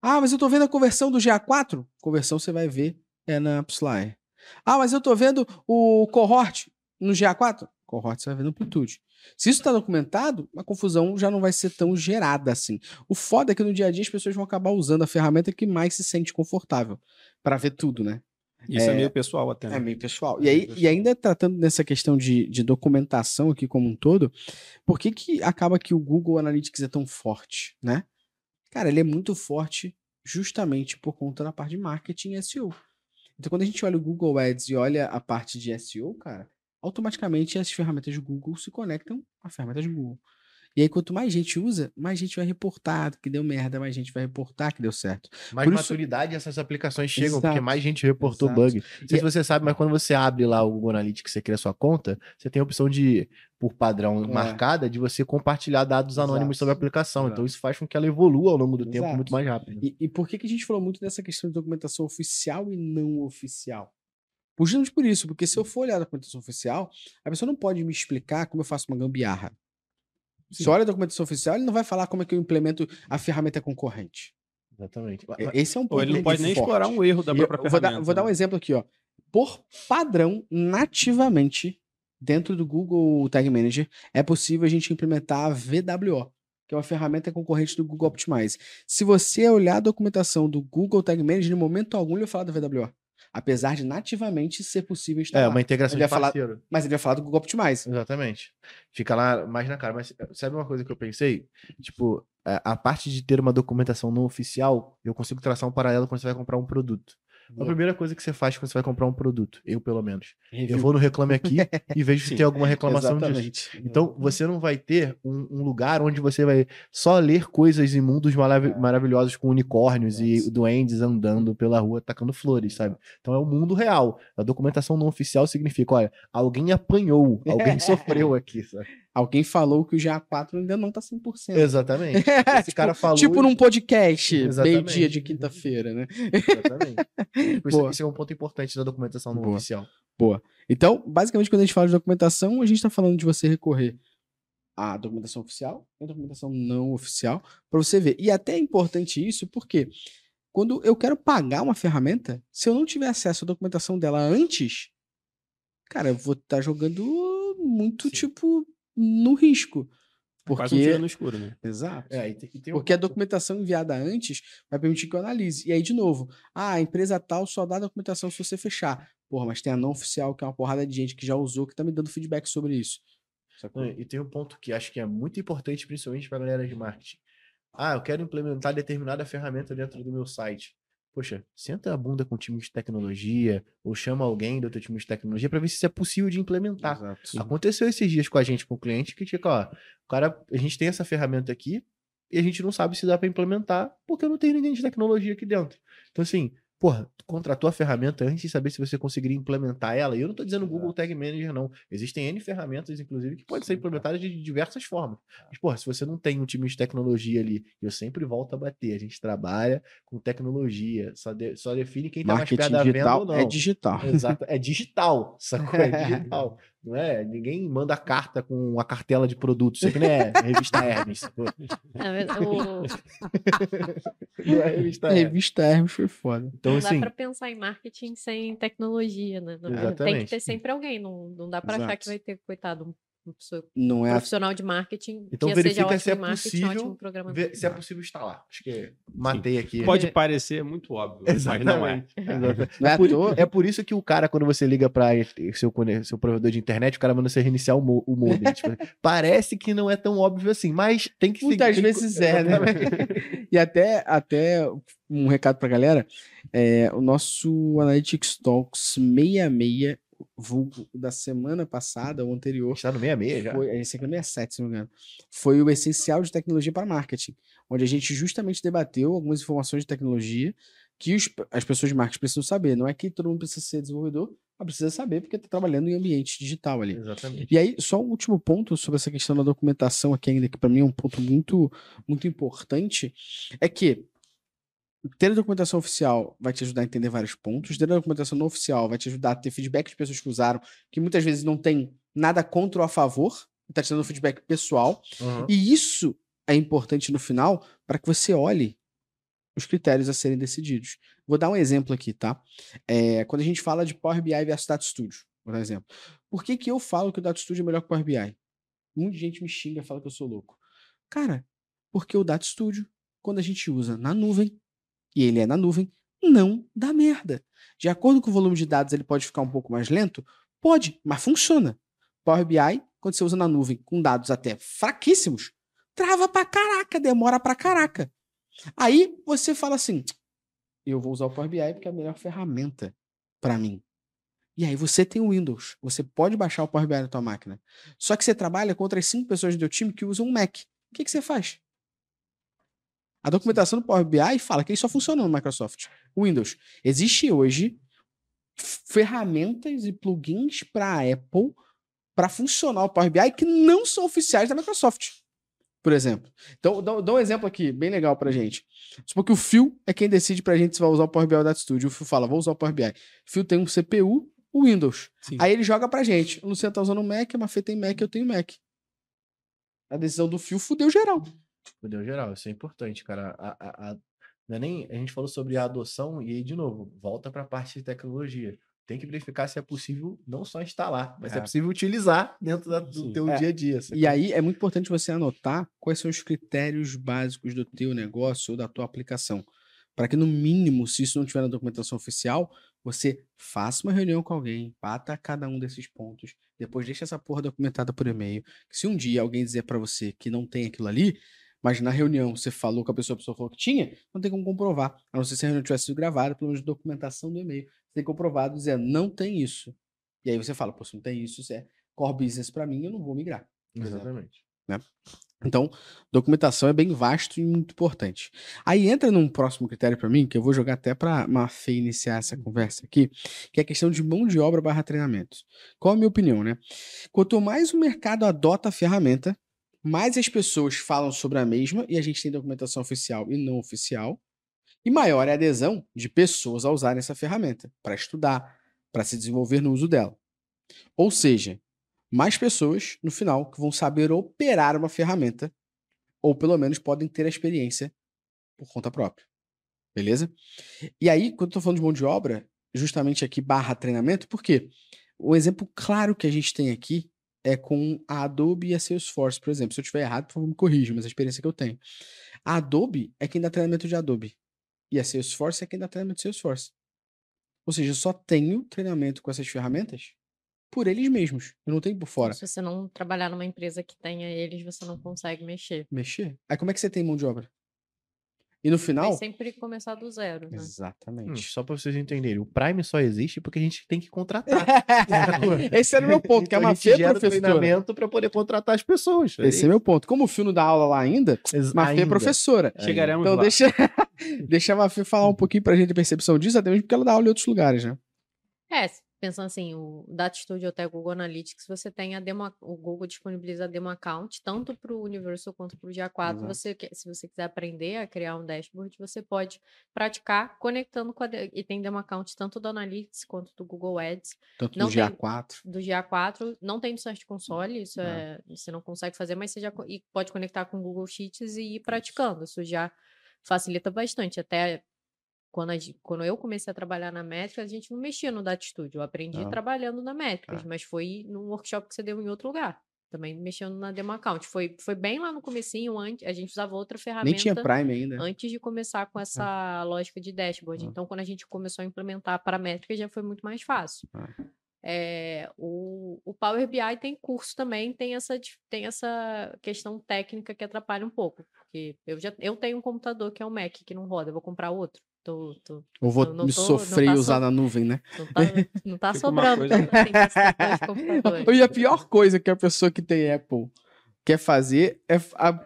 Ah, mas eu tô vendo a conversão do GA4? Conversão você vai ver é na AppsFlyer. Ah, mas eu tô vendo o cohort no GA4? Cohort você vai ver Amplitude. Se isso está documentado, a confusão já não vai ser tão gerada assim. O foda é que no dia a dia as pessoas vão acabar usando a ferramenta que mais se sente confortável para ver tudo, né? Isso é, É- meio pessoal até. né? É meio pessoal. E, É aí, meio e ainda tratando dessa questão de, de documentação aqui como um todo, por que, que acaba que o Google Analytics é tão forte, né? Cara, ele é muito forte justamente por conta da parte de marketing e SEO. Então, quando a gente olha o Google Ads e olha a parte de SEO, cara, automaticamente as ferramentas do Google se conectam a ferramentas do Google. E aí, quanto mais gente usa, mais gente vai reportar que deu merda, mais gente vai reportar que deu certo. Mais Por isso- maturidade essas aplicações chegam, porque Exato. mais gente reportou Exato. bug. Não sei E- se você sabe, mas quando você abre lá o Google Analytics, você cria sua conta, você tem a opção de, por padrão É. marcada, de você compartilhar dados anônimos Exato. sobre a aplicação. Exato. Então isso faz com que ela evolua ao longo do tempo Exato. muito mais rápido. E, e por que, que a gente falou muito dessa questão de documentação oficial e não oficial? Justamente por isso, porque se eu for olhar a documentação oficial, a pessoa não pode me explicar como eu faço uma gambiarra. Se olha a documentação oficial, ele não vai falar como é que eu implemento a ferramenta concorrente. Exatamente. E- Esse é um Ou ponto ele não pode nem forte. explorar um erro da própria eu vou dar, ferramenta. vou dar um né? exemplo aqui, ó. Por padrão, nativamente, dentro do Google Tag Manager, é possível a gente implementar a VWO, que é uma ferramenta concorrente do Google Optimize. Se você olhar a documentação do Google Tag Manager, em momento algum ele vai falar da VWO. Apesar de nativamente ser possível instalar. É, uma integração Ele de falar- parceiro. Mas ele vai falar do Google Optimize. Exatamente. Fica lá mais na cara. Mas sabe uma coisa que eu pensei? Tipo, a parte de ter uma documentação não oficial, eu consigo traçar um paralelo quando você vai comprar um produto. A primeira coisa que você faz quando você vai comprar um produto, eu pelo menos, eu vou no Reclame Aqui e vejo se Sim. tem alguma reclamação disso. Exatamente. Então, você não vai ter um, um lugar onde você vai só ler coisas em mundos marav- maravilhosos com unicórnios e duendes andando pela rua tacando flores, sabe? Então é o mundo real. A documentação não oficial significa, olha, alguém apanhou, alguém sofreu aqui, sabe? Alguém falou que o GA4 ainda não tá 100%. Exatamente. Esse cara falou. Tipo num podcast, meio-dia de quinta-feira, né? Exatamente. Tipo, isso, Boa. isso é um ponto importante da documentação não Boa. oficial. Então, basicamente, quando a gente fala de documentação, a gente está falando de você recorrer à documentação oficial e à documentação não oficial para você ver. E até é importante isso porque quando eu quero pagar uma ferramenta, se eu não tiver acesso à documentação dela antes, cara, eu vou estar jogando muito, Sim. tipo, no risco. Quase um Porque. tiro no escuro, né? Exato. É, um Porque a documentação enviada antes vai permitir que eu analise. E aí, de novo, ah, a empresa tal só dá documentação se você fechar. Porra, mas tem a não oficial, que é uma porrada de gente que já usou, que tá me dando feedback sobre isso. Sacou? Não, E tem um ponto que acho que é muito importante, principalmente para a galera de marketing. Ah, eu quero implementar determinada ferramenta dentro do meu site. Poxa, senta a bunda com o time de tecnologia ou chama alguém do teu time de tecnologia para ver se isso é possível de implementar. Exato. Aconteceu esses dias com a gente, com o cliente, que tipo, ó, o cara, a gente tem essa ferramenta aqui e a gente não sabe se dá para implementar porque não tem ninguém de tecnologia aqui dentro. Então, assim, porra, tu contratou a ferramenta antes de saber se você conseguiria implementar ela. E eu não tô dizendo Google Tag Manager, não. Existem N ferramentas, inclusive, que podem ser implementadas de diversas formas. Mas, porra, se você não tem um time de tecnologia ali, eu sempre volto a bater. A gente trabalha com tecnologia, só, de- só define quem tá mais perto da venda digital ou não. é digital. Exato, é digital, sacou? É digital. Não é? Ninguém manda carta com uma cartela de produtos, sempre não é revista Hermes. o- Não é revista A Hermes. revista Hermes foi foda. Então, não dá assim, pra pensar em marketing sem tecnologia, né? Não- Tem que ter sempre alguém, não, não dá pra achar que vai ter, coitado, uma pessoa Não é a profissional de marketing Então que seja verifica se é possível ótimo programador. ver se é possível instalar. Acho que matei aqui. Pode parecer muito óbvio, mas não é. Exatamente. Exatamente. Não é É à por, é por isso que o cara, quando você liga para seu, seu provedor de internet, o cara manda você reiniciar o, mo- o modem. Tipo, parece que não é tão óbvio assim, mas tem que Muitas seguir- vezes é, né? E até, até um recado pra galera: é, o nosso Analytics Talks 66, vulgo da semana passada ou anterior, Está no 66 já. foi, esse aqui é 67, se não me engano, foi o essencial de tecnologia para marketing, onde a gente justamente debateu algumas informações de tecnologia que os- as pessoas de marketing precisam saber. Não é que todo mundo precisa ser desenvolvedor, mas precisa saber porque está trabalhando em ambiente digital ali. Exatamente. E aí, só um último ponto sobre essa questão da documentação aqui ainda, que para mim é um ponto muito, muito importante, é que ter a documentação oficial vai te ajudar a entender vários pontos, ter a documentação não oficial vai te ajudar a ter feedback de pessoas que usaram, que muitas vezes não tem nada contra ou a favor, está te dando feedback pessoal, Uhum. e isso é importante no final para que você olhe os critérios a serem decididos. Vou dar um exemplo aqui, tá? É, quando a gente fala de Power BI versus Data Studio, por exemplo. Por que, que eu falo que o Data Studio é melhor que o Power BI? Muita gente me xinga, fala que eu sou louco. Cara, porque o Data Studio, quando a gente usa na nuvem, e ele é na nuvem, não dá merda. De acordo com o volume de dados, ele pode ficar um pouco mais lento? Pode, mas funciona. Power BI, quando você usa na nuvem com dados até fraquíssimos, trava pra caraca, demora pra caraca. Aí você fala assim: eu vou usar o Power BI porque é a melhor ferramenta pra mim. E aí você tem o Windows, você pode baixar o Power BI na tua máquina. Só que você trabalha com outras cinco pessoas do teu time que usam um Mac. O que, que você faz? A documentação do Power BI fala que ele só funciona no Microsoft. Windows. Existe hoje ferramentas e plugins para a Apple para funcionar o Power BI que não são oficiais da Microsoft. Por exemplo. Então, dou um exemplo aqui, bem legal pra gente. Supor que o Phil é quem decide pra gente se vai usar o Power BI ou o Data Studio. O Phil fala, vou usar o Power BI. O Phil tem um CPU, o Windows. Sim. Aí ele joga pra gente. O Luciano tá usando o Mac, a Mafê tem Mac, eu tenho Mac. A decisão do Phil fudeu geral. Fudeu geral, isso é importante, cara. A, a, a- não é nem, a gente falou sobre a adoção e aí, de novo, volta para a parte de tecnologia. Tem que verificar se é possível não só instalar, mas se é É. possível utilizar dentro da- do Sim. teu É. dia a dia. E aí é muito importante você anotar quais são os critérios básicos do teu negócio ou da tua aplicação. Para que, no mínimo, se isso não tiver na documentação oficial, você faça uma reunião com alguém, bata cada um desses pontos, depois deixa essa porra documentada por e-mail. Se um dia alguém dizer para você que não tem aquilo ali, mas na reunião você falou com a pessoa, a pessoa falou que tinha, não tem como comprovar. A não ser se a reunião tivesse sido gravada, pelo menos documentação do e-mail. Você tem comprovado dizendo, não tem isso. E aí você fala, pô, se não tem isso, isso é core business para mim, eu não vou migrar. Exatamente. Né? Então, documentação é bem vasto e muito importante. Aí entra num próximo critério para mim, que eu vou jogar até para Mafê iniciar essa conversa aqui, que é a questão de mão de obra barra treinamento. Qual a minha opinião, né? Quanto mais o mercado adota a ferramenta, mais as pessoas falam sobre a mesma, e a gente tem documentação oficial e não oficial, e maior é a adesão de pessoas a usarem essa ferramenta para estudar, para se desenvolver no uso dela. Ou seja, mais pessoas, no final, que vão saber operar uma ferramenta, ou pelo menos podem ter a experiência por conta própria. Beleza? E aí, quando eu tô falando de mão de obra, justamente aqui barra treinamento, por quê? O exemplo claro que a gente tem aqui é com a Adobe e a Salesforce, por exemplo. Se eu estiver errado, por favor, me corrija, mas a experiência que eu tenho. A Adobe é quem dá treinamento de Adobe. E a Salesforce é quem dá treinamento de Salesforce. Ou seja, eu só tenho treinamento com essas ferramentas por eles mesmos. Eu não tenho por fora. Se você não trabalhar numa empresa que tenha eles, você não consegue mexer. Mexer? Aí como é que você tem mão de obra? E no final. Vai sempre começar do zero, né? Exatamente. Hum, só pra vocês entenderem, o Prime só existe porque a gente tem que contratar. Esse era o meu ponto, que é Então, uma a professora. treinamento pra poder contratar as pessoas. Esse é meu ponto. Como o Fio não dá aula lá ainda, Ex- Mafê é professora. Chegaremos Então lá. deixa, deixa a Mafê falar um pouquinho pra gente a percepção disso, até mesmo porque ela dá aula em outros lugares, né? É, pensando assim, o Data Studio até o Google Analytics, você tem a demo, o Google disponibiliza a demo account, tanto para o Universal quanto para o GA4. Exato. Você, se você quiser aprender a criar um dashboard, você pode praticar conectando com a. E tem demo account tanto do Analytics quanto do Google Ads, Tanto Não tem- GA4. do GA4. Não tem no Search Console, isso Ah. é, você não consegue fazer, mas você já e pode conectar com o Google Sheets e ir praticando. Isso já facilita bastante. Até quando, quando eu comecei a trabalhar na métrica, a gente não mexia no Data Studio. Eu aprendi Ah. trabalhando na métricas, Ah. mas foi num workshop que você deu em outro lugar. Também mexendo na demo account. Foi, foi bem lá no comecinho, antes, a gente usava outra ferramenta Nem tinha Prime ainda. antes de começar com essa lógica de dashboard. Ah. Então, quando a gente começou a implementar a paramétrica, já foi muito mais fácil. Ah. É, o, o Power BI tem curso também, tem essa, tem essa questão técnica que atrapalha um pouco. Porque eu já eu tenho um computador que é um Mac que não roda, eu vou comprar outro. Tô, tô, Ou vou me tô- sofrer tá e usar so- na nuvem, né? não tá, não tá sobrando coisa-. E a pior coisa que a pessoa que tem Apple quer fazer é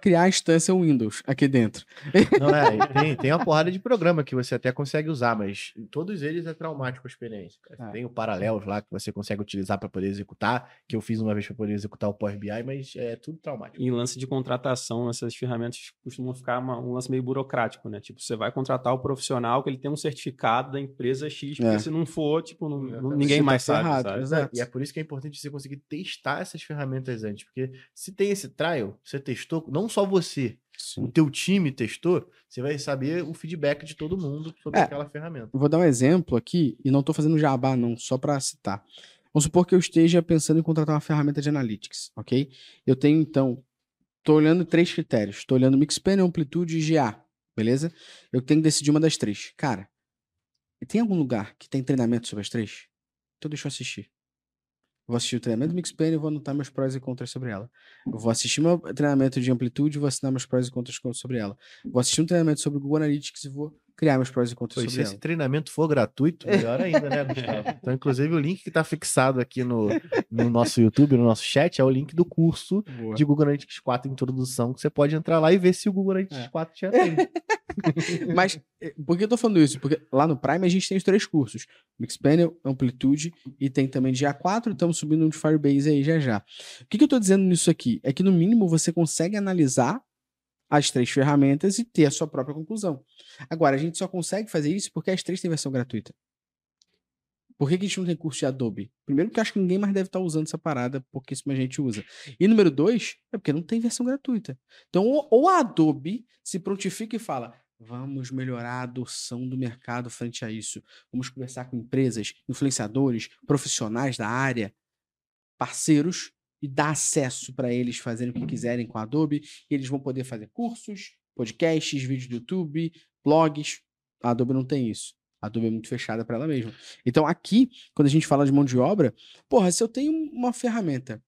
criar a instância Windows aqui dentro. Não, é, tem, tem uma porrada de programa que você até consegue usar, mas todos eles é traumático a experiência. cara. Ah. Tem o Paralelos lá que você consegue utilizar para poder executar, que eu fiz uma vez para poder executar o Power BI, mas é tudo traumático. Em lance de contratação, essas ferramentas costumam ficar uma- um lance meio burocrático, né? Tipo, você vai contratar o profissional que ele tem um certificado da empresa X, porque É. se não for, tipo, não- não- ninguém tá mais sabe, ferrado, sabe? exato. E é por isso que é importante você conseguir testar essas ferramentas antes, porque se tem esse trial, você testou, não só você, o teu time testou, você vai saber o feedback de todo mundo sobre É. aquela ferramenta. Vou dar um exemplo aqui, e não estou fazendo jabá, não, só para citar. Vamos supor que eu esteja pensando em contratar uma ferramenta de analytics, ok? Eu tenho, então, estou olhando três critérios. Estou olhando Mixpanel, Amplitude e GA, beleza? Eu tenho que decidir uma das três. Cara, tem algum lugar que tem treinamento sobre as três? Então deixa eu assistir. Vou assistir o treinamento do Mixpanel e vou anotar meus prós e contras sobre ela. Vou assistir meu treinamento de amplitude e vou assinar meus prós e contras sobre ela. Vou assistir um treinamento sobre o Google Analytics e vou criar meus prós e contras Pô, sobre se ela. esse treinamento for gratuito, melhor ainda, né, Gustavo? Então, inclusive, o link que está fixado aqui no, no nosso YouTube, no nosso chat, é o link do curso Boa. de Google Analytics 4 Introdução, que você pode entrar lá e ver se o Google Analytics É. 4 já tem. Mas eh, por que eu tô falando isso? Porque lá no Prime a gente tem os três cursos: Mixpanel, Amplitude e tem também de A4. Estamos subindo um de Firebase aí já já. O que, que eu tô dizendo nisso aqui? É que no mínimo você consegue analisar as três ferramentas e ter a sua própria conclusão. Agora, a gente só consegue fazer isso porque as três têm versão gratuita. Por que, que a gente não tem curso de Adobe? Primeiro, porque acho que ninguém mais deve estar usando essa parada, pouquíssima gente usa. E número dois, é porque não tem versão gratuita. Então, ou, ou a Adobe se prontifica e fala: vamos melhorar a adoção do mercado frente a isso. Vamos conversar com empresas, influenciadores, profissionais da área, parceiros, e dar acesso para eles fazerem o que quiserem com a Adobe. E eles vão poder fazer cursos, podcasts, vídeos do YouTube, blogs. A Adobe não tem isso. A Adobe é muito fechada para ela mesma. Então, aqui, quando a gente fala de mão de obra, porra, se eu tenho uma ferramenta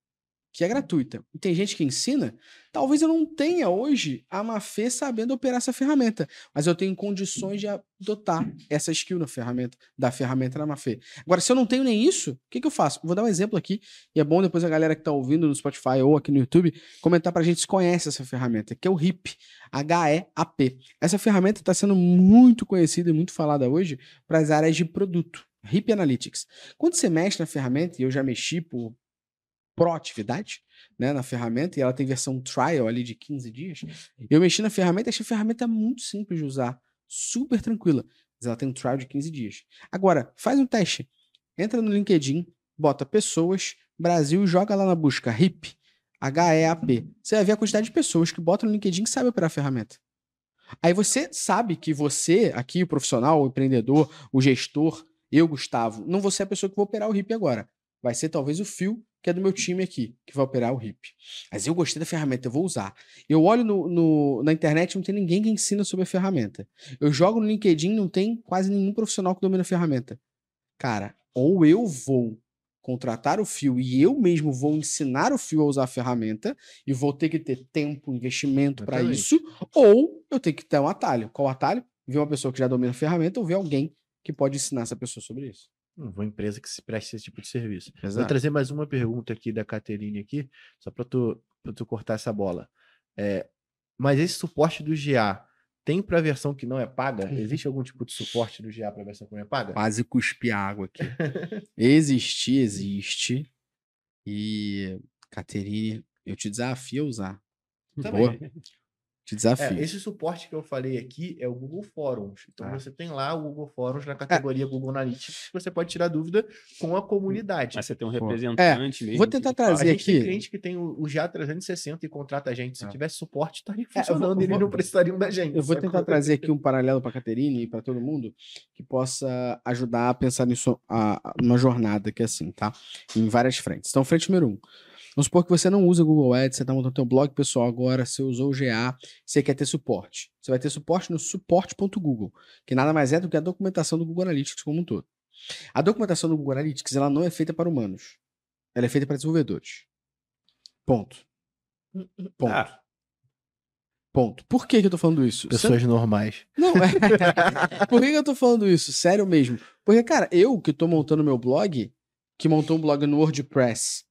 que é gratuita, e tem gente que ensina, talvez eu não tenha hoje a Mafê sabendo operar essa ferramenta, mas eu tenho condições de adotar essa skill na ferramenta, da ferramenta na Mafê. Agora, se eu não tenho nem isso, o que, que eu faço? Vou dar um exemplo aqui, e é bom depois a galera que está ouvindo no Spotify ou aqui no YouTube comentar para a gente se conhece essa ferramenta, que é o HIP, H-E-A-P. Essa ferramenta está sendo muito conhecida e muito falada hoje para as áreas de produto. HIP Analytics. Quando você mexe na ferramenta, e eu já mexi por proatividade né, na ferramenta, e ela tem versão trial ali de 15 dias. Eu mexi na ferramenta achei a ferramenta muito simples de usar, super tranquila. Mas ela tem um trial de 15 dias. Agora, faz um teste. Entra no LinkedIn, bota pessoas, Brasil joga lá na busca HIP, H-E-A-P. Você vai ver a quantidade de pessoas que botam no LinkedIn que sabem operar a ferramenta. Aí você sabe que você, aqui, o profissional, o empreendedor, o gestor, eu, Gustavo, não vou ser a pessoa que vou operar o HIP agora. Vai ser talvez o Fio que é do meu time aqui, que vai operar o RIP. Mas eu gostei da ferramenta, eu vou usar. Eu olho no, no, na internet, não tem ninguém que ensina sobre a ferramenta. Eu jogo no LinkedIn, não tem quase nenhum profissional que domina a ferramenta. Cara, ou eu vou contratar o fio e eu mesmo vou ensinar o fio a usar a ferramenta e vou ter que ter tempo, investimento para isso, ou eu tenho que ter um atalho. Qual atalho? Ver uma pessoa que já domina a ferramenta ou ver alguém que pode ensinar essa pessoa sobre isso. Uma empresa que se preste esse tipo de serviço. Exato. Vou trazer mais uma pergunta aqui da Caterine aqui, só para tu, tu cortar essa bola. É, mas esse suporte do GA tem para a versão que não é paga? Existe algum tipo de suporte do GA para a versão que não é paga? Quase cuspi água aqui. existe, existe. E, Caterine, eu te desafio a usar. Também. Boa. Te é, desafio. É, esse suporte que eu falei aqui é o Google Forums. Então ah. você tem lá o Google Forums na é. categoria é. Google Analytics, você pode tirar dúvida com a comunidade. Mas você tem um representante é. mesmo. Vou tentar trazer a gente aqui. Tem cliente que tem o, GA360 e contrata a gente. Se ah. tivesse suporte, estaria funcionando, é, vou, eles não precisariam da gente. Eu vou tentar trazer aqui um paralelo para a Caterine e para todo mundo que possa ajudar a pensar nisso, a, a, numa jornada que é assim, tá? Em várias frentes. Então, frente número um Vamos supor que você não usa Google Ads, você está montando seu blog pessoal agora, você usou o GA, você quer ter suporte. Você vai ter suporte no suporte.google, que nada mais é do que a documentação do Google Analytics como um todo. A documentação do Google Analytics ela não é feita para humanos. Ela é feita para desenvolvedores. Ponto. Ponto. Ah. Ponto. Por que, que eu tô falando isso? Pessoas Você... normais. Não, é. Por que, que eu tô falando isso? Sério mesmo. Porque, cara, eu que tô montando meu blog, que montou um blog no WordPress,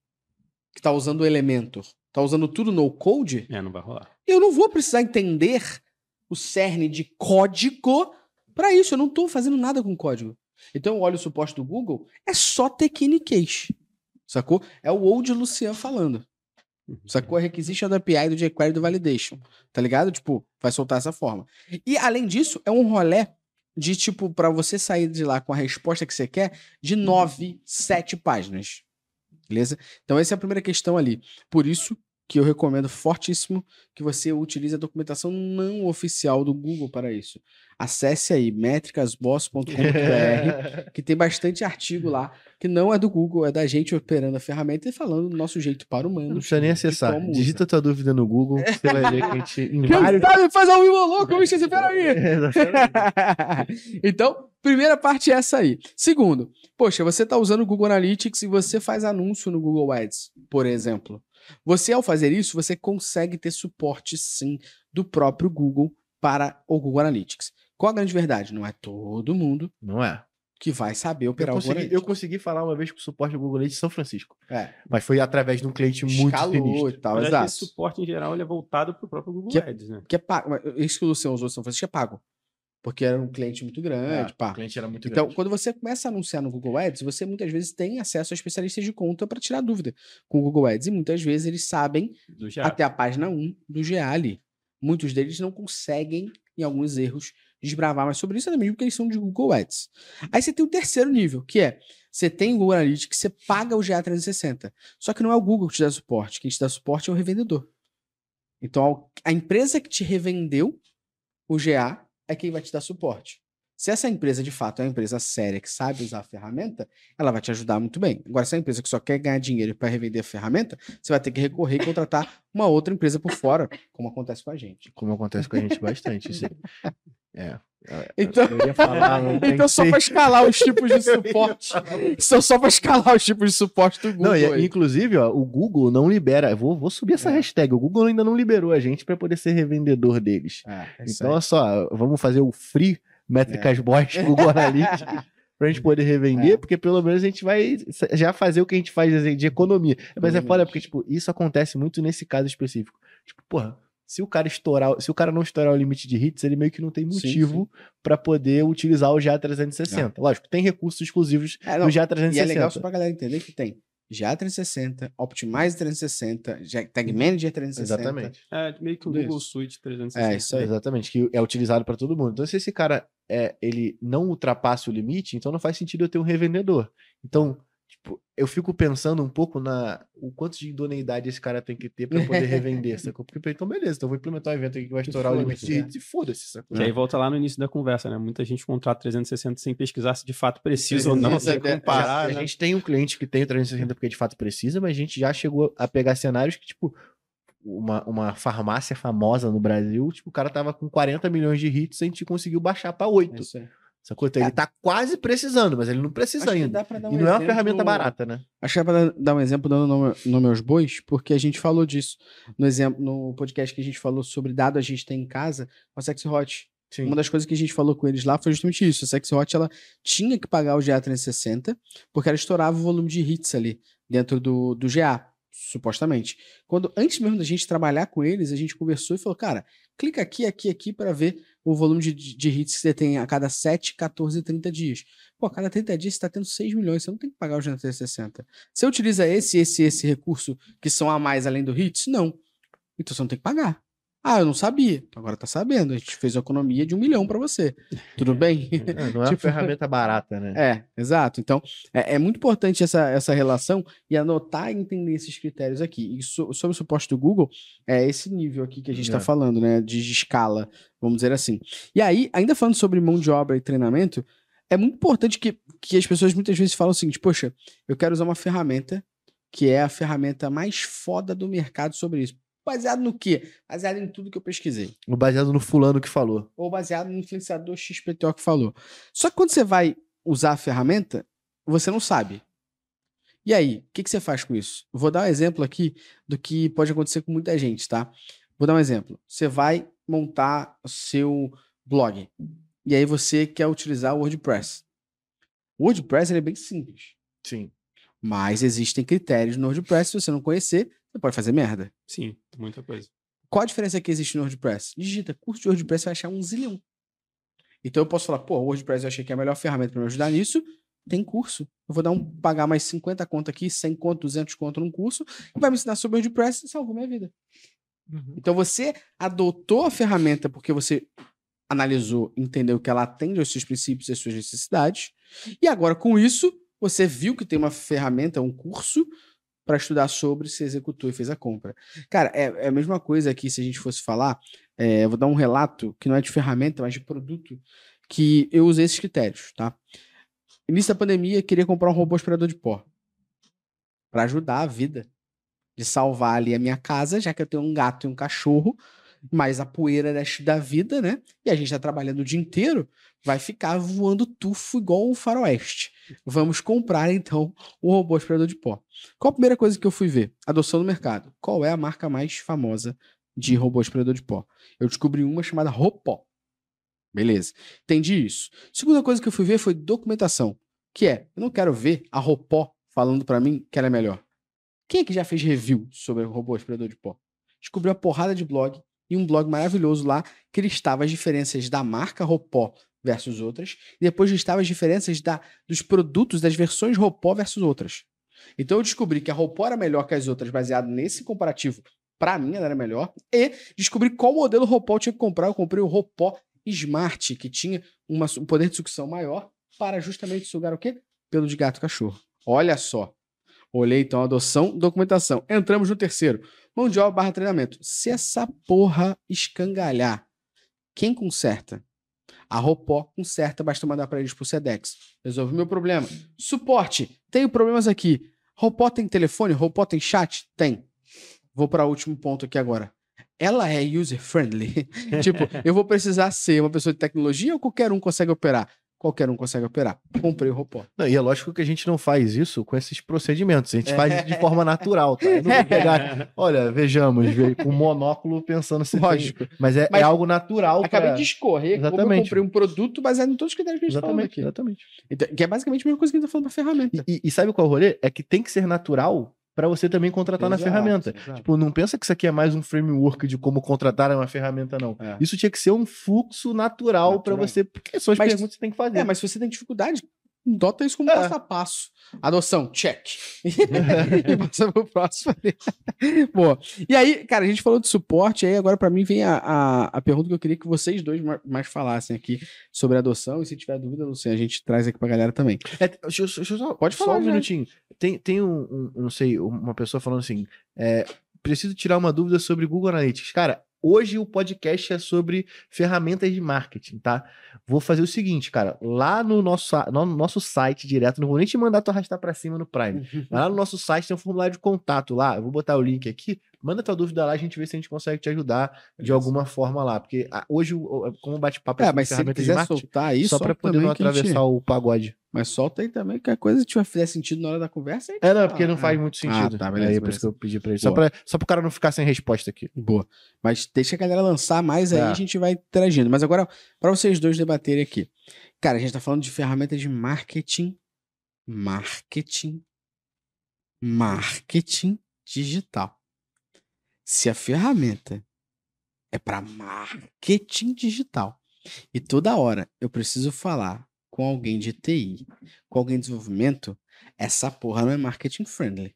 que está usando o Elementor, está usando tudo no code, é, não vai rolar. Eu não vou precisar entender o cerne de código para isso. Eu não estou fazendo nada com código. Então eu olho o suporte do Google, é só Technication. Sacou? É o old Lucian falando. Uhum. Sacou? A requisition da API do jQuery do validation. Tá ligado? Tipo, vai soltar essa forma. E além disso, é um rolé de tipo, para você sair de lá com a resposta que você quer, de nove, sete páginas. Beleza? Então, essa é a primeira questão ali. Por isso que eu recomendo fortíssimo que você utilize a documentação não oficial do Google para isso. Acesse aí métricasboss.com.br, que tem bastante artigo lá, que não é do Google, é da gente operando a ferramenta e falando do nosso jeito para humanos. Não precisa nem acessar. Digita usa. tua dúvida no Google, você vai ver que a gente. Quem vários... sabe faz ao vivo louco, bicho, espera aí. então, primeira parte é essa aí. Segundo, poxa, você está usando o Google Analytics e você faz anúncio no Google Ads, por exemplo. Você, ao fazer isso, você consegue ter suporte, sim, do próprio Google para o Google Analytics. Qual a grande verdade? Não é todo mundo. Não é. Que vai saber operar eu consegui, o Google Eu consegui falar uma vez com o suporte do Google Analytics de São Francisco. É. Mas foi através de um cliente muito sinistro. e tal, exato. Esse suporte, em geral, ele é voltado para o próprio Google que é, Ads, né? Que é pago. Isso que o Luciano usou São Francisco é pago porque era um cliente muito grande. É, pá. O cliente era muito então, grande. quando você começa a anunciar no Google Ads, você muitas vezes tem acesso a especialistas de conta para tirar dúvida com o Google Ads. E muitas vezes eles sabem até a página 1 do GA ali. Muitos deles não conseguem, em alguns erros, desbravar mais sobre isso, mesmo porque eles são de Google Ads. Aí você tem o terceiro nível, que é você tem o Google Analytics, você paga o GA 360. Só que não é o Google que te dá suporte. Quem te dá suporte é o revendedor. Então, a empresa que te revendeu o GA é quem vai te dar suporte. Se essa empresa de fato é uma empresa séria que sabe usar a ferramenta, ela vai te ajudar muito bem. Agora, se é uma empresa que só quer ganhar dinheiro para revender a ferramenta, você vai ter que recorrer e contratar uma outra empresa por fora, como acontece com a gente. Como acontece com a gente bastante. É. Então, falar, então só para escalar os tipos de suporte. São só para escalar os tipos de suporte do Google. Não, e, inclusive, ó, o Google não libera. Vou, vou subir essa é. hashtag. O Google ainda não liberou a gente para poder ser revendedor deles. É, é então, olha só, vamos fazer o free métricas é. boys Google Analytics. pra gente poder revender, é. porque pelo menos a gente vai já fazer o que a gente faz de economia. Mas é foda porque, tipo, isso acontece muito nesse caso específico. Tipo, porra, se o cara estourar, se o cara não estourar o limite de hits, ele meio que não tem motivo para poder utilizar o GA360. É. Lógico, tem recursos exclusivos é, do GA360. E é legal só pra galera entender que tem GA360, Optimize 360, Tag Manager 360. Exatamente. É meio que o Google isso. Suite 360. É, isso aí. Exatamente, que é utilizado para todo mundo. Então, se esse cara é, ele não ultrapassa o limite, então não faz sentido eu ter um revendedor. Então, eu fico pensando um pouco na o quanto de idoneidade esse cara tem que ter para poder revender, sacou? Porque então beleza, então eu vou implementar um evento aqui que vai estourar o limite de hits e foda-se, sacou? E aí volta lá no início da conversa, né? Muita gente contrata 360 sem pesquisar se de fato precisa ou não, sem comparar. né? A gente tem um cliente que tem o 360 porque de fato precisa, mas a gente já chegou a pegar cenários que, tipo, uma, uma farmácia famosa no Brasil, tipo, o cara tava com 40 milhões de hits e a gente conseguiu baixar para 8. É Sacou? Então, é. ele tá quase precisando, mas ele não precisa Acho ainda. Um e não exemplo... é uma ferramenta barata, né? Acho que é pra dar um exemplo dando nome, nome aos bois, porque a gente falou disso no exemplo, no podcast que a gente falou sobre dado a gente tem em casa, com a Sexy Hot. Sim. Uma das coisas que a gente falou com eles lá foi justamente isso. A Sexy Hot, ela tinha que pagar o GA 360, porque ela estourava o volume de hits ali dentro do, do GA supostamente. Quando antes mesmo da gente trabalhar com eles, a gente conversou e falou, cara, clica aqui, aqui, aqui para ver o volume de, de hits que você tem a cada 7, 14 e 30 dias. Pô, a cada 30 dias você está tendo 6 milhões, você não tem que pagar o g 360. Você utiliza esse, esse, esse recurso que são a mais além do hits? Não. Então você não tem que pagar. Ah, eu não sabia. Agora tá sabendo. A gente fez uma economia de um milhão para você. Tudo bem? É, não é tipo, uma ferramenta barata, né? É, exato. Então, é, é, muito importante essa, essa relação e anotar e entender esses critérios aqui. E so, sobre o suporte do Google, é esse nível aqui que a gente está é. falando, né? De, de escala, vamos dizer assim. E aí, ainda falando sobre mão de obra e treinamento, é muito importante que, que as pessoas muitas vezes falam o seguinte: poxa, eu quero usar uma ferramenta que é a ferramenta mais foda do mercado sobre isso. Baseado no quê? Baseado em tudo que eu pesquisei. Ou baseado no fulano que falou. Ou baseado no influenciador XPTO que falou. Só que quando você vai usar a ferramenta, você não sabe. E aí, o que, que você faz com isso? Vou dar um exemplo aqui do que pode acontecer com muita gente, tá? Vou dar um exemplo. Você vai montar o seu blog. E aí você quer utilizar o WordPress. O WordPress é bem simples. Sim. Mas existem critérios no WordPress, se você não conhecer, você pode fazer merda. Sim, muita coisa. Qual a diferença que existe no WordPress? Digita curso de WordPress, você vai achar um zilhão. Então eu posso falar, pô, o WordPress eu achei que é a melhor ferramenta para me ajudar nisso. Tem curso. Eu vou dar um, pagar mais 50 conto aqui, 100 conto, 200 conto num curso, e vai me ensinar sobre WordPress e salvou minha vida. Uhum. Então você adotou a ferramenta porque você analisou, entendeu que ela atende aos seus princípios e às suas necessidades, e agora com isso, você viu que tem uma ferramenta, um curso, para estudar sobre, se executou e fez a compra. Cara, é, é a mesma coisa aqui se a gente fosse falar. É, eu vou dar um relato que não é de ferramenta, mas de produto, que eu usei esses critérios, tá? Início da pandemia, queria comprar um robô aspirador de pó para ajudar a vida, de salvar ali a minha casa, já que eu tenho um gato e um cachorro, mas a poeira da vida, né? E a gente tá trabalhando o dia inteiro, vai ficar voando tufo igual um faroeste. Vamos comprar então o robô aspirador de pó. Qual a primeira coisa que eu fui ver? Adoção no mercado. Qual é a marca mais famosa de robô aspirador de pó? Eu descobri uma chamada Ropó. Beleza. Entendi isso. Segunda coisa que eu fui ver foi documentação, que é, eu não quero ver a Ropó falando para mim que ela é melhor. Quem é que já fez review sobre o robô aspirador de pó? Descobriu a porrada de blog e um blog maravilhoso lá que listava as diferenças da marca Ropó versus outras, e depois listava as diferenças da, dos produtos das versões Ropó versus outras. Então eu descobri que a Ropó era melhor que as outras, baseado nesse comparativo. Para mim, ela era melhor. E descobri qual modelo Ropó eu tinha que comprar. Eu comprei o Ropó Smart, que tinha uma, um poder de sucção maior para justamente sugar o quê? Pelo de gato cachorro. Olha só. Olhei então adoção, documentação. Entramos no terceiro. Mão de obra barra treinamento. Se essa porra escangalhar, quem conserta? A Ropó conserta, basta mandar para eles pro Sedex. Resolve o meu problema. Suporte. Tenho problemas aqui. Ropó tem telefone? Ropó tem chat? Tem. Vou para o último ponto aqui agora. ela é user-friendly? tipo, eu vou precisar ser uma pessoa de tecnologia ou qualquer um consegue operar? Qualquer um consegue operar. Comprei o robô. Não, e é lógico que a gente não faz isso com esses procedimentos. A gente é. faz de forma natural, tá? Eu não vou pegar. Olha, vejamos, com monóculo pensando se Lógico. Tem... Mas, é, Mas é, algo natural. Acabei pra... de escorrer exatamente. eu comprei um produto baseado em todos os critérios que a gente exatamente, aqui. Exatamente. Então, que é basicamente a mesma coisa que a gente tá falando pra ferramenta. E, e, e sabe qual é o rolê? É que tem que ser natural para você também contratar exato, na ferramenta. Exato. Tipo, não pensa que isso aqui é mais um framework de como contratar uma ferramenta, não. É. Isso tinha que ser um fluxo natural, natural. para você, porque são as mas, perguntas que você tem que fazer. É, mas se você tem dificuldade, Dota isso como é. passo a passo. Adoção, check. e passa pro próximo. Boa. E aí, cara, a gente falou de suporte, aí agora para mim vem a, a, a, pergunta que eu queria que vocês dois mais falassem aqui sobre adoção, e se tiver dúvida, Luciano, a gente traz aqui pra galera também. É, deixa, deixa eu só, Pode falar, só um minutinho. Tem, tem um, um, não sei, uma pessoa falando assim, é, preciso tirar uma dúvida sobre Google Analytics. Cara, Hoje o podcast é sobre ferramentas de marketing, tá? Vou fazer o seguinte, cara. Lá no nosso, no nosso site direto, não vou nem te mandar tu arrastar para cima no Prime. Lá no nosso site tem um formulário de contato lá. Eu vou botar o link aqui. Manda tua dúvida lá, a gente vê se a gente consegue te ajudar de alguma forma lá. Porque ah, hoje, como bate-papo é, é mas se quiser soltar aí, só para poder não atravessar gente... o pagode. Mas solta aí também, que a coisa tiver fizer sentido na hora da conversa. É, não, porque não faz muito ah, sentido. Ah, tá, beleza. Aí, por isso que eu pedi pra ele. Só pra, só pro cara não ficar sem resposta aqui. Boa. Mas deixa a galera lançar mais aí, é. a gente vai interagindo. Mas agora, para vocês dois debaterem aqui. Cara, a gente tá falando de ferramentas de marketing. Marketing. Marketing digital. Se a ferramenta é para marketing digital e toda hora eu preciso falar com alguém de TI, com alguém de desenvolvimento, essa porra não é marketing friendly.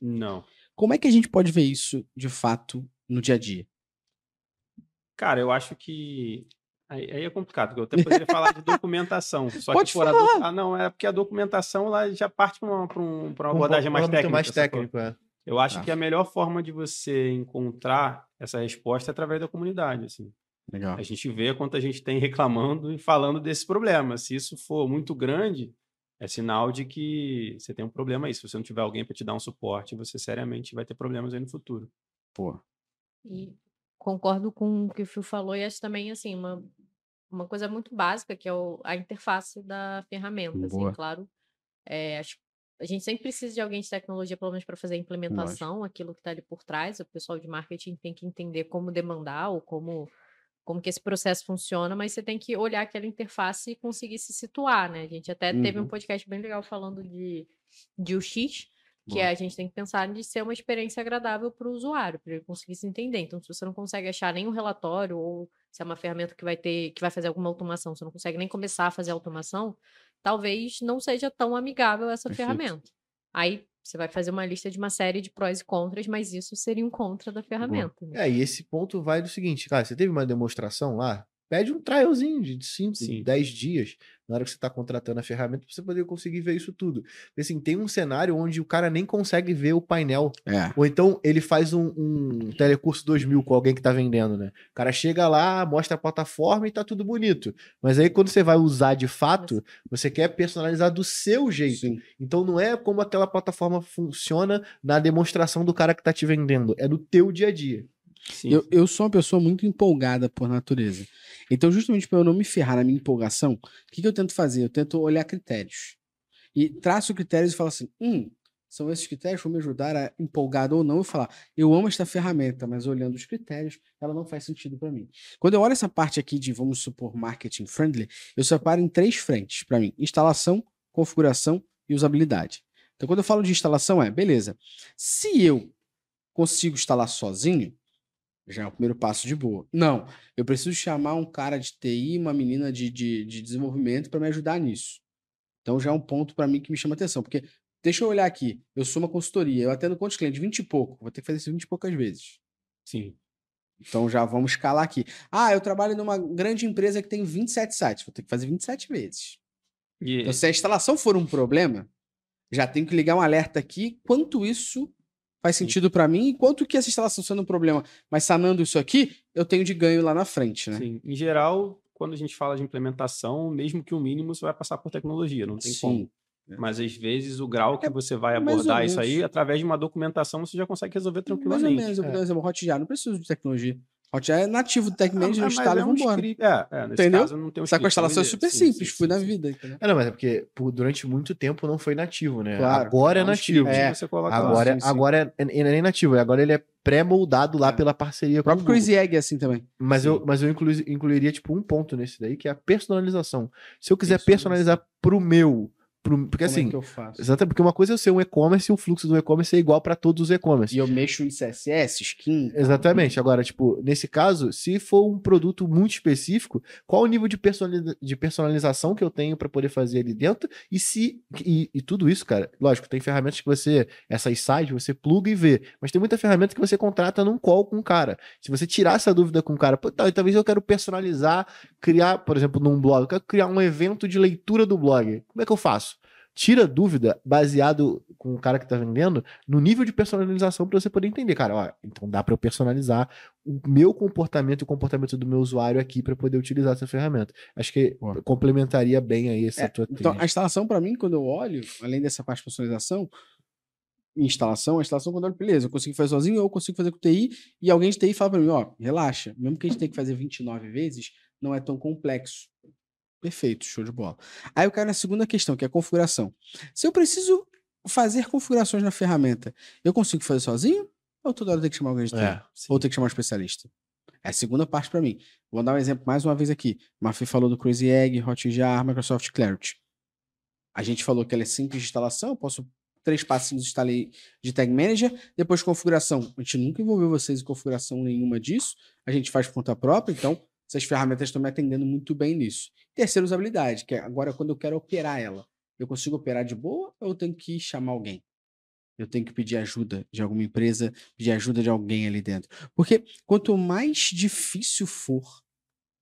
Não. Como é que a gente pode ver isso de fato no dia a dia? Cara, eu acho que Aí, aí, é complicado, porque eu até poderia falar de documentação. Só Pode que falar. Do... Ah, não, é porque a documentação lá já parte para uma, um, uma abordagem um, mais técnica. Mais técnico, é. Eu acho ah. que a melhor forma de você encontrar essa resposta é através da comunidade, assim. Legal. A gente vê quanto a gente tem reclamando e falando desse problema. Se isso for muito grande, é sinal de que você tem um problema aí. Se você não tiver alguém para te dar um suporte, você seriamente vai ter problemas aí no futuro. Pô. E concordo com o que o Phil falou e acho também, assim, uma, uma coisa muito básica, que é o, a interface da ferramenta, assim, Boa. assim, claro. É, acho a gente sempre precisa de alguém de tecnologia, pelo menos para fazer a implementação, aquilo que está ali por trás. O pessoal de marketing tem que entender como demandar ou como, como que esse processo funciona, mas você tem que olhar aquela interface e conseguir se situar, né? A gente até uhum. teve um uhum. podcast bem legal falando de, de UX, que é, a gente tem que pensar de ser uma experiência agradável para o usuário, para ele conseguir se entender. Então, se você não consegue achar nenhum relatório ou se é uma ferramenta que vai ter, que vai fazer alguma automação, você não consegue nem começar a fazer automação, talvez não seja tão amigável essa Perfeito. ferramenta. Aí você vai fazer uma lista de uma série de prós e contras, mas isso seria um contra da ferramenta. Né? É, e esse ponto vai do seguinte, cara, você teve uma demonstração lá, pede um trialzinho de 5, 10 dias na hora que você está contratando a ferramenta, para você poder conseguir ver isso tudo. Porque, assim, tem um cenário onde o cara nem consegue ver o painel. É. Ou então ele faz um, um telecurso 2000 com alguém que está vendendo, né? O cara chega lá, mostra a plataforma e tá tudo bonito. Mas aí quando você vai usar de fato, você quer personalizar do seu jeito. Sim. Então não é como aquela plataforma funciona na demonstração do cara que está te vendendo, é no teu dia a dia. Sim. Eu, eu sou uma pessoa muito empolgada por natureza. Então, justamente para eu não me ferrar na minha empolgação, o que, que eu tento fazer? Eu tento olhar critérios. E traço critérios e falo assim: hum, são esses critérios que vão me ajudar a empolgado ou não eu falar, eu amo esta ferramenta, mas olhando os critérios, ela não faz sentido para mim. Quando eu olho essa parte aqui de, vamos supor, marketing friendly, eu separo em três frentes para mim: instalação, configuração e usabilidade. Então, quando eu falo de instalação, é beleza. Se eu consigo instalar sozinho, já é o primeiro passo de boa. Não, eu preciso chamar um cara de TI, uma menina de, de, de desenvolvimento para me ajudar nisso. Então já é um ponto para mim que me chama atenção, porque deixa eu olhar aqui, eu sou uma consultoria, eu atendo quantos clientes? 20 e pouco, vou ter que fazer isso 20 e poucas vezes. Sim. Então já vamos escalar aqui. Ah, eu trabalho numa grande empresa que tem 27 sites, vou ter que fazer 27 vezes. Yeah. Então se a instalação for um problema, já tenho que ligar um alerta aqui, quanto isso faz sentido para mim, enquanto que essa instalação sendo um problema, mas sanando isso aqui, eu tenho de ganho lá na frente, né? Sim, em geral, quando a gente fala de implementação, mesmo que o mínimo, você vai passar por tecnologia, não tem Sim. como. É. Mas às vezes o grau que é, você vai abordar isso aí, através de uma documentação, você já consegue resolver tranquilamente. Mais ou menos, eu vou dar um exemplo, Hotjar, não preciso de tecnologia. Hotjar é nativo do TechManager, ah, instala e é vambora. Um é, é, entendeu? Caso, não tem um Só que a instalação é super sim, simples, sim, fui sim, na vida. Entendeu? É, não, mas é porque por, durante muito tempo não foi nativo, né? Claro, agora é nativo. É, agora, agora é, é nem nativo, agora ele é pré-moldado lá é. pela parceria o próprio Crazy Egg é assim também. Mas eu, mas eu inclu, incluiria, tipo, um ponto nesse daí, que é a personalização. Se eu quiser personalizar pro meu porque Como é assim, é exatamente, porque uma coisa é ser um e-commerce e o fluxo do e-commerce é igual para todos os e-commerce. E eu mexo em CSS, skin. Exatamente. Agora, tipo, nesse caso, se for um produto muito específico, qual o nível de, personaliza de personalização que eu tenho para poder fazer ali dentro? E se e, e, tudo isso, cara, lógico, tem ferramentas que você essas sites você pluga e vê, mas tem muita ferramenta que você contrata num call com o cara. Se você tirar essa dúvida com o cara, tá, talvez eu quero personalizar, criar, por exemplo, num blog, eu quero criar um evento de leitura do blog. Como é que eu faço? Tira dúvida baseado com o cara que tá vendendo no nível de personalização para você poder entender, cara, ó, então dá para eu personalizar o meu comportamento e o comportamento do meu usuário aqui para poder utilizar essa ferramenta. Acho que complementaria bem aí essa é, tua Então, a instalação para mim, quando eu olho, além dessa parte de personalização, instalação, a instalação quando eu olho, beleza, eu consigo fazer sozinho ou eu consigo fazer com TI e alguém de TI fala para mim, ó, relaxa, mesmo que a gente tenha que fazer 29 vezes, não é tão complexo. Perfeito, show de bola. Aí eu caio na segunda questão, que é a configuração. Se eu preciso fazer configurações na ferramenta, eu consigo fazer sozinho? Ou toda hora tenho que chamar alguém de é, Ou tenho que chamar um especialista? É a segunda parte para mim. Vou dar um exemplo mais uma vez aqui. Mafi falou do Crazy Egg, Hotjar, Microsoft Clarity. A gente falou que ela é simples de instalação, eu posso três passinhos instalei de Tag Manager, depois configuração. A gente nunca envolveu vocês em configuração nenhuma disso, a gente faz por conta própria, então essas ferramentas estão me atendendo muito bem nisso. Terceira usabilidade, que é agora quando eu quero operar ela. Eu consigo operar de boa ou eu tenho que chamar alguém? Eu tenho que pedir ajuda de alguma empresa, pedir ajuda de alguém ali dentro. Porque quanto mais difícil for,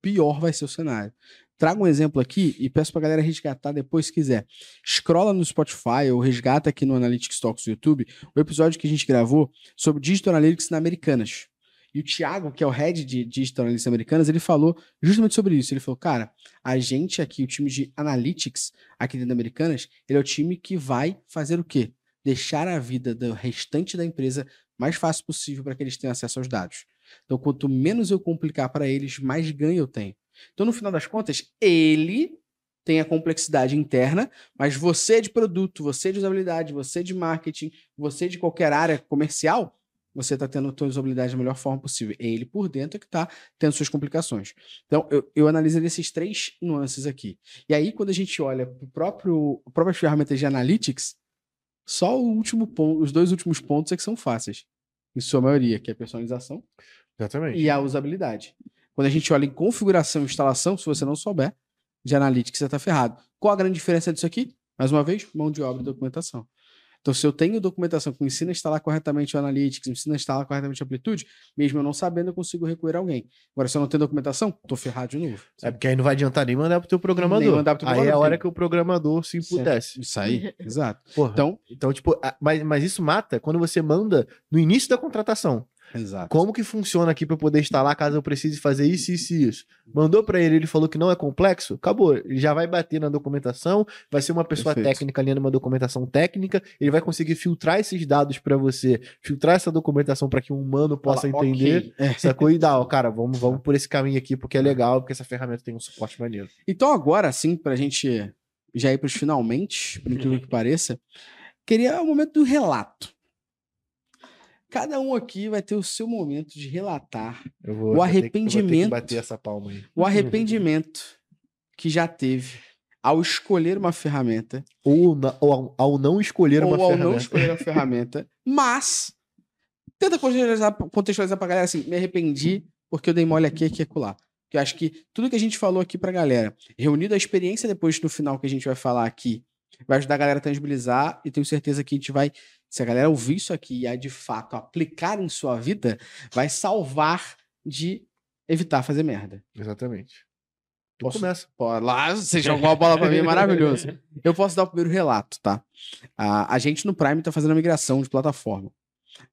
pior vai ser o cenário. Trago um exemplo aqui e peço pra galera resgatar depois se quiser. Scrolla no Spotify ou resgata aqui no Analytics Talks do YouTube o episódio que a gente gravou sobre Digital Analytics na Americanas. E o Thiago, que é o head de Digital Analytics Americanas, ele falou justamente sobre isso. Ele falou, cara, a gente aqui, o time de Analytics aqui dentro da Americanas, ele é o time que vai fazer o quê? Deixar a vida do restante da empresa mais fácil possível para que eles tenham acesso aos dados. Então, quanto menos eu complicar para eles, mais ganho eu tenho. Então, no final das contas, ele tem a complexidade interna, mas você de produto, você de usabilidade, você de marketing, você de qualquer área comercial, você está tendo suas habilidades da melhor forma possível. É ele por dentro que está tendo suas complicações. Então, eu, eu analiso esses três nuances aqui. E aí, quando a gente olha para próprio próprias ferramentas de analytics, só o último ponto, os dois últimos pontos é que são fáceis. Em sua maioria, que é a personalização Exatamente. e a usabilidade. Quando a gente olha em configuração e instalação, se você não souber de analytics, você está ferrado. Qual a grande diferença disso aqui? Mais uma vez, mão de obra e documentação. Então, se eu tenho documentação que me ensina a instalar corretamente o Analytics, me ensina a instalar corretamente a Amplitude, mesmo eu não sabendo, eu consigo recorrer a alguém. Agora, se eu não tenho documentação, tô ferrado de novo. É porque aí não vai adiantar nem mandar pro teu programador. Nem mandar pro teu programador. Aí é a hora que o programador se pudesse. Isso aí, exato. Porra, então, então, tipo, mas, mas isso mata quando você manda no início da contratação. Exato. Como que funciona aqui para poder instalar caso eu precise fazer isso, isso e isso? Mandou para ele, ele falou que não é complexo, acabou. Ele já vai bater na documentação, vai ser uma pessoa Perfeito. técnica lendo uma documentação técnica, ele vai conseguir filtrar esses dados para você, filtrar essa documentação para que um humano possa Fala, entender. Okay. Sacou? E dá, ó, cara, vamos, vamos por esse caminho aqui porque é legal, porque essa ferramenta tem um suporte maneiro. Então agora, sim, pra gente já ir pros finalmente, por incrível que pareça, queria o um momento do relato. Cada um aqui vai ter o seu momento de relatar vou, o arrependimento. bater essa palma aí. O arrependimento que já teve ao escolher uma ferramenta. Ou, na, ou ao não escolher uma ferramenta. Ou ao não escolher uma ferramenta. Mas, tenta contextualizar, contextualizar pra galera assim: me arrependi porque eu dei mole aqui, aqui e acolá. Que eu acho que tudo que a gente falou aqui pra galera, reunido a experiência depois no final que a gente vai falar aqui, vai ajudar a galera a tangibilizar e tenho certeza que a gente vai se a galera ouvir isso aqui e de fato aplicar em sua vida, vai salvar de evitar fazer merda. Exatamente. Tu posso, começa. Pô, lá, você jogou a bola pra mim, é maravilhoso. Eu posso dar o primeiro relato, tá? A, a gente no Prime tá fazendo a migração de plataforma.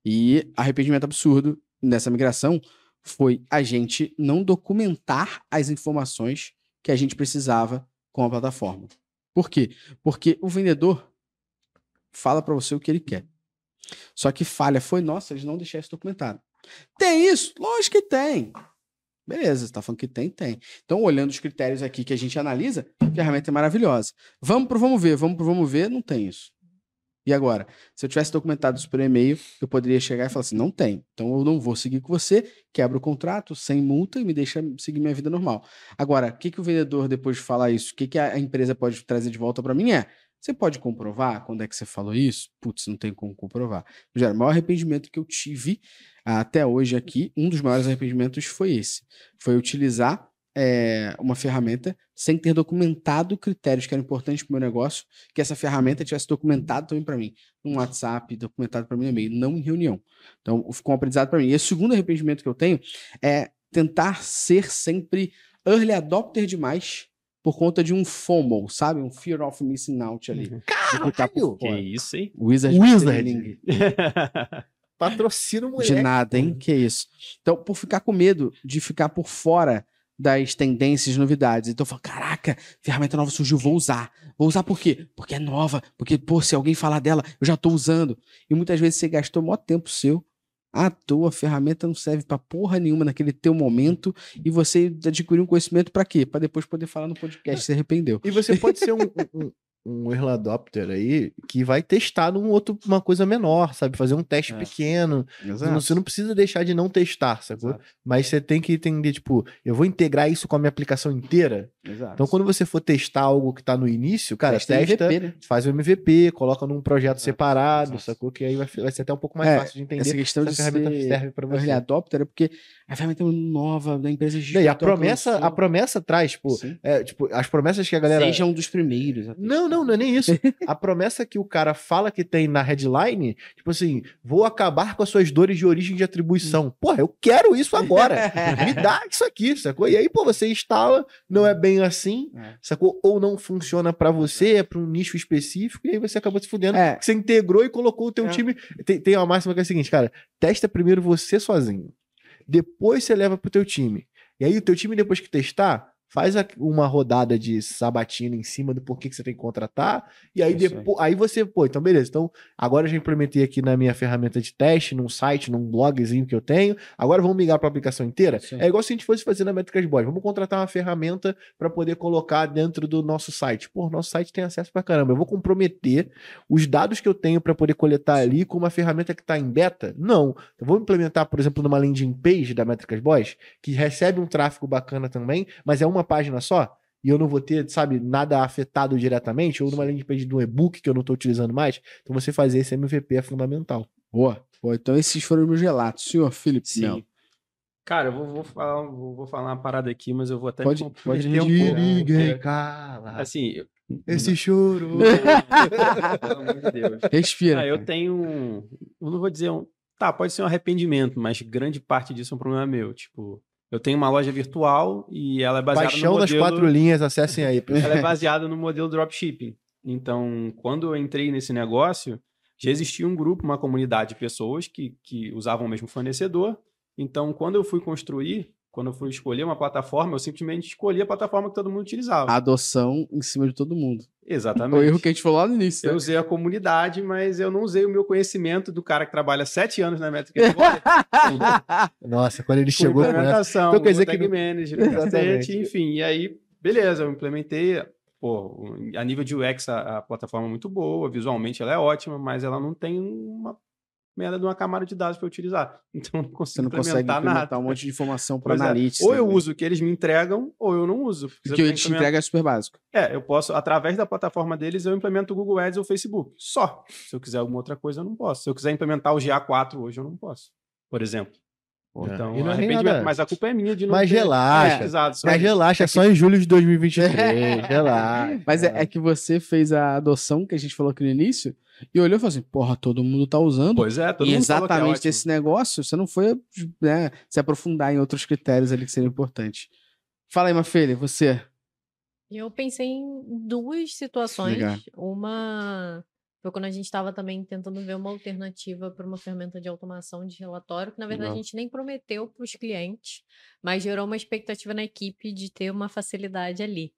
E arrependimento absurdo nessa migração foi a gente não documentar as informações que a gente precisava com a plataforma. Por quê? Porque o vendedor fala para você o que ele quer. Só que falha foi nossa, eles não deixaram isso documentado. Tem isso? Lógico que tem. Beleza, você tá falando que tem, tem. Então, olhando os critérios aqui que a gente analisa, a ferramenta é maravilhosa. Vamos pro vamos ver, vamos pro vamos ver, não tem isso. E agora? Se eu tivesse documentado isso por e-mail, eu poderia chegar e falar assim: não tem. Então eu não vou seguir com você, quebro o contrato sem multa e me deixa seguir minha vida normal. Agora, o que, que o vendedor, depois de falar isso, o que, que a empresa pode trazer de volta para mim é: você pode comprovar quando é que você falou isso? Putz, não tem como comprovar. Já, o maior arrependimento que eu tive até hoje aqui, um dos maiores arrependimentos foi esse. Foi utilizar é, uma ferramenta sem ter documentado critérios que eram importantes para o meu negócio, que essa ferramenta tivesse documentado também para mim, no WhatsApp, documentado para mim no e-mail, não em reunião. Então, ficou um aprendizado para mim. E o segundo arrependimento que eu tenho é tentar ser sempre early adopter demais por conta de um FOMO, sabe? Um Fear of Missing Out ali. Uhum. Caralho! Que isso, hein? Wizard. Wizard. Patrocina o moleque. De nada, hein? Que isso. Então, por ficar com medo de ficar por fora das tendências novidades. Então eu falo, caraca, ferramenta nova surgiu, vou usar. Vou usar por quê? Porque é nova. Porque, pô, se alguém falar dela, eu já tô usando. E muitas vezes você gastou maior tempo seu à toa, a ferramenta não serve para porra nenhuma naquele teu momento e você adquiriu um conhecimento para quê? Para depois poder falar no podcast se arrependeu. E você pode ser um, um, um early adopter aí que vai testar num outro, uma coisa menor, sabe? Fazer um teste É. pequeno. Exato. Você não precisa deixar de não testar, sacou? Exato. Mas você tem que entender, tipo, eu vou integrar isso com a minha aplicação inteira. Exato. Então, quando você for testar algo que tá no início, cara, Testa testa, MVP, né? faz o MVP, coloca num projeto separado, sacou? Que aí vai, vai ser até um pouco mais É, fácil de entender Essa questão se de ferramenta ser serve early você. adopter é porque a ferramenta é nova da empresa E aí, a promessa, a promessa traz, tipo, é, tipo, as promessas que a galera. Seja um dos primeiros. a Não, não, não é nem isso. A promessa que o cara fala que tem na headline, tipo assim, vou acabar com as suas dores de origem de atribuição. Porra, eu quero isso agora. Me dá isso aqui, sacou? E aí, pô, você instala, não é bem assim, É. sacou? Ou não funciona pra você, é pra um nicho específico, e aí você acabou se fudendo. É. Você integrou e colocou o teu É. time. Tem, tem uma máxima que é a seguinte, cara, testa primeiro você sozinho. Depois você leva pro teu time. E aí o teu time, depois que testar, faz uma rodada de sabatina em cima do porquê que você tem que contratar. E aí, depois, aí você, pô, então beleza. Então, agora eu já implementei aqui na minha ferramenta de teste, num site, num blogzinho que eu tenho. Agora vamos migrar para a aplicação inteira? Aí. É igual se a gente fosse fazer na Métricas Boss. Vamos contratar uma ferramenta para poder colocar dentro do nosso site. Pô, nosso site tem acesso pra caramba. Eu vou comprometer os dados que eu tenho para poder coletar ali com uma ferramenta que está em beta? Não. Eu vou implementar, por exemplo, numa landing page da Métricas Boss, que recebe um tráfego bacana também, mas é uma página só. E eu não vou ter, sabe, nada afetado diretamente, ou numa landing page de um e-book que eu não estou utilizando mais. Então, você fazer esse MVP é fundamental. Boa. Boa. Então esses foram os meus relatos. Senhor Felipe Sim. Melo. Cara, eu vou, vou falar, vou, vou falar uma parada aqui, mas eu vou até Pode- me pode um pouco. Ninguém porque, cala. Assim, eu- Esse choro. pelo amor de Deus. Respira. Ah, eu tenho um. Eu não vou dizer um. Tá, pode ser um arrependimento, mas grande parte disso é um problema meu. Tipo, eu tenho uma loja virtual e ela é baseada Paixão no das modelo... quatro linhas, acessem aí. Ela é baseada no modelo dropshipping. Então, quando eu entrei nesse negócio, já existia um grupo, uma comunidade de pessoas que, que usavam o mesmo fornecedor. Então, quando eu fui construir, quando eu fui escolher uma plataforma, eu simplesmente escolhi a plataforma que todo mundo utilizava. A adoção em cima de todo mundo. Exatamente. O erro que a gente falou lá no início. Eu né? usei a comunidade, mas eu não usei o meu conhecimento do cara que trabalha sete anos na métrica Nossa, quando ele chegou essa. implementação, Então quer dizer tag que manager, cacete, enfim. E aí, beleza, eu implementei. Pô, a nível de UX, a, a plataforma é muito boa, visualmente ela é ótima, mas ela não tem uma merda de uma camada de dados para utilizar. Então eu não Você consigo não consegue implementar implementar nada. um monte de informação para é. analytics. Ou eu né? uso o que eles me entregam, ou eu não uso. O que eu tenho te implementar- entrega é super básico. É, eu posso, através da plataforma deles, eu implemento o Google Ads ou o Facebook. Só. Se eu quiser alguma outra coisa, eu não posso. Se eu quiser implementar o GA4 hoje, eu não posso. Por exemplo. É. Então, E não é arrependimento, nada- mas a culpa é minha de não Mas ter relaxa. sobre Mas isso. relaxa, é só em julho de 2023. relaxa. Mas é, é que você fez a adoção que a gente falou aqui no início e olhou e falou assim: porra, todo mundo tá usando. Pois é, todo e mundo falou que é exatamente ótimo. esse negócio, você não foi né, se aprofundar em outros critérios ali que seriam importantes. Fala aí, Mafele, você. Eu pensei em duas situações. Legal. Uma foi quando a gente estava também tentando ver uma alternativa para uma ferramenta de automação de relatório, que na verdade Legal. a gente nem prometeu para os clientes, mas gerou uma expectativa na equipe de ter uma facilidade ali.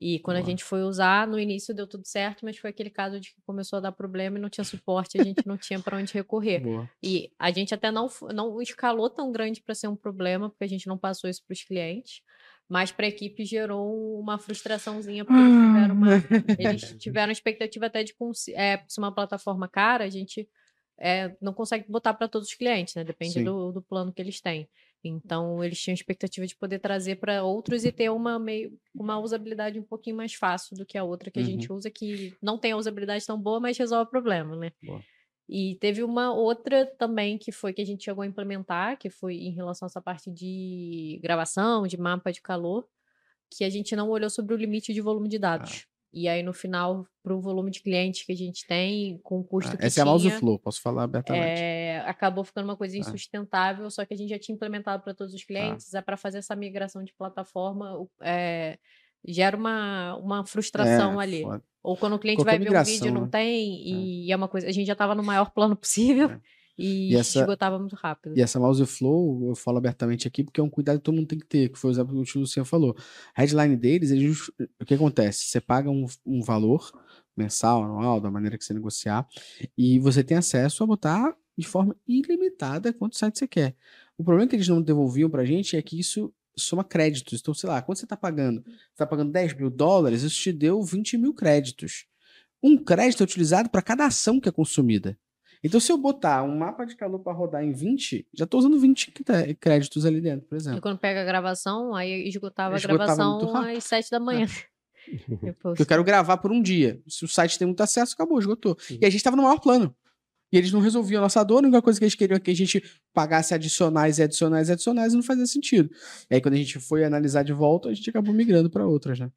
E quando a gente foi usar, no início deu tudo certo, mas foi aquele caso de que começou a dar problema e não tinha suporte, a gente não tinha para onde recorrer. Boa. E a gente até não, não escalou tão grande para ser um problema, porque a gente não passou isso para os clientes. Mas para a equipe gerou uma frustraçãozinha, porque eles tiveram, uma, eles tiveram expectativa até de é, se uma plataforma cara, a gente é, não consegue botar para todos os clientes, né? Depende do, do, plano que eles têm. Então, eles tinham expectativa de poder trazer para outros e ter uma, meio, uma usabilidade um pouquinho mais fácil do que a outra que uhum. a gente usa, que não tem a usabilidade tão boa, mas resolve o problema, né? Boa. E teve uma outra também que foi que a gente chegou a implementar, que foi em relação a essa parte de gravação, de mapa de calor, que a gente não olhou sobre o limite de volume de dados. E aí, no final, para o volume de clientes que a gente tem, com o custo ah, que Essa tinha, é a mouse flow, posso falar abertamente. É, acabou ficando uma coisa ah. insustentável, ah. só que a gente já tinha implementado para todos os ah. clientes. Ah. É para fazer essa migração de plataforma, é, gera uma, uma frustração é, ali. Foda. Ou quando o cliente Qualquer vai ver um vídeo, não né? tem, e é. é uma coisa. A gente já estava no maior plano possível. E, e essa, esgotava muito rápido. E essa mouse flow, eu falo abertamente aqui, porque é um cuidado que todo mundo tem que ter, que foi o exemplo que o Luciano falou. A headline deles, eles, o que acontece? Você paga um, um valor mensal, anual, da maneira que você negociar, e você tem acesso a botar de forma ilimitada quanto site você quer. O problema que eles não devolviam pra gente é que isso soma créditos. Então, sei lá, quando você está pagando, você está pagando 10 mil dólares, isso te deu 20 mil créditos. Um crédito é utilizado para cada ação que é consumida. Então, se eu botar um mapa de calor para rodar em 20, já estou usando 20 créditos ali dentro, por exemplo. E quando pega a gravação, aí esgotava, esgotava a gravação às 7 da manhã. É. Porque eu quero gravar por um dia. Se o site tem muito acesso, acabou, esgotou. Sim. E a gente estava no maior plano. E eles não resolviam a nossa dor, a única coisa que eles queriam é que a gente pagasse adicionais e adicionais e adicionais e não fazia sentido. E aí, quando a gente foi analisar de volta, a gente acabou migrando para outras, né?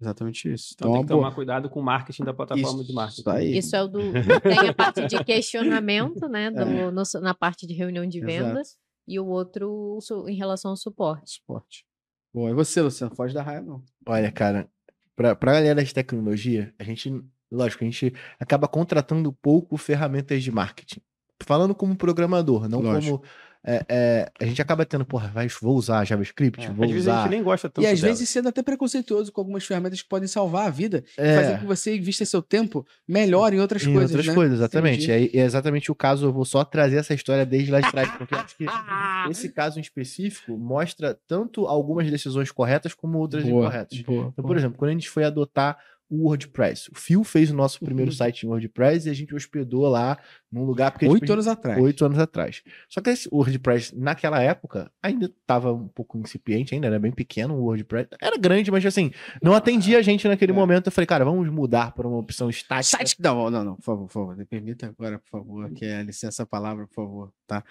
Exatamente isso. Então, então tem que tomar cuidado com o marketing da plataforma isso, de marketing. Aí. Isso é o do. Tem a parte de questionamento, né? Do, é. no, na parte de reunião de vendas. Exato. E o outro em relação ao suporte. Suporte. Bom, e você, Luciano? Foge da raia, não. Olha, cara, pra, pra galera de tecnologia, a gente, lógico, a gente acaba contratando pouco ferramentas de marketing. Falando como programador, não lógico. como é, é, a gente acaba tendo, porra, vai, vou usar JavaScript, é, vou às usar. Vezes a gente nem gosta tanto. E às dela. vezes sendo até preconceituoso com algumas ferramentas que podem salvar a vida é. fazer com que você invista seu tempo melhor em outras em coisas. Em outras né? coisas, exatamente. É, é, exatamente o caso, eu vou só trazer essa história desde lá de trás, porque acho que esse caso em específico mostra tanto algumas decisões corretas como outras boa, incorretas. Boa, então, por exemplo, quando a gente foi adotar o WordPress. O Phil fez o nosso primeiro uhum. site em WordPress e a gente hospedou lá num lugar porque oito anos atrás. Oito anos atrás. Só que esse WordPress naquela época ainda estava um pouco incipiente, ainda era bem pequeno o WordPress. Era grande, mas assim não atendia a gente naquele é. momento. Eu falei, cara, vamos mudar para uma opção estática. Site... Não, não, não, por favor, por favor, me permita agora, por favor, que é licença a palavra, por favor, tá?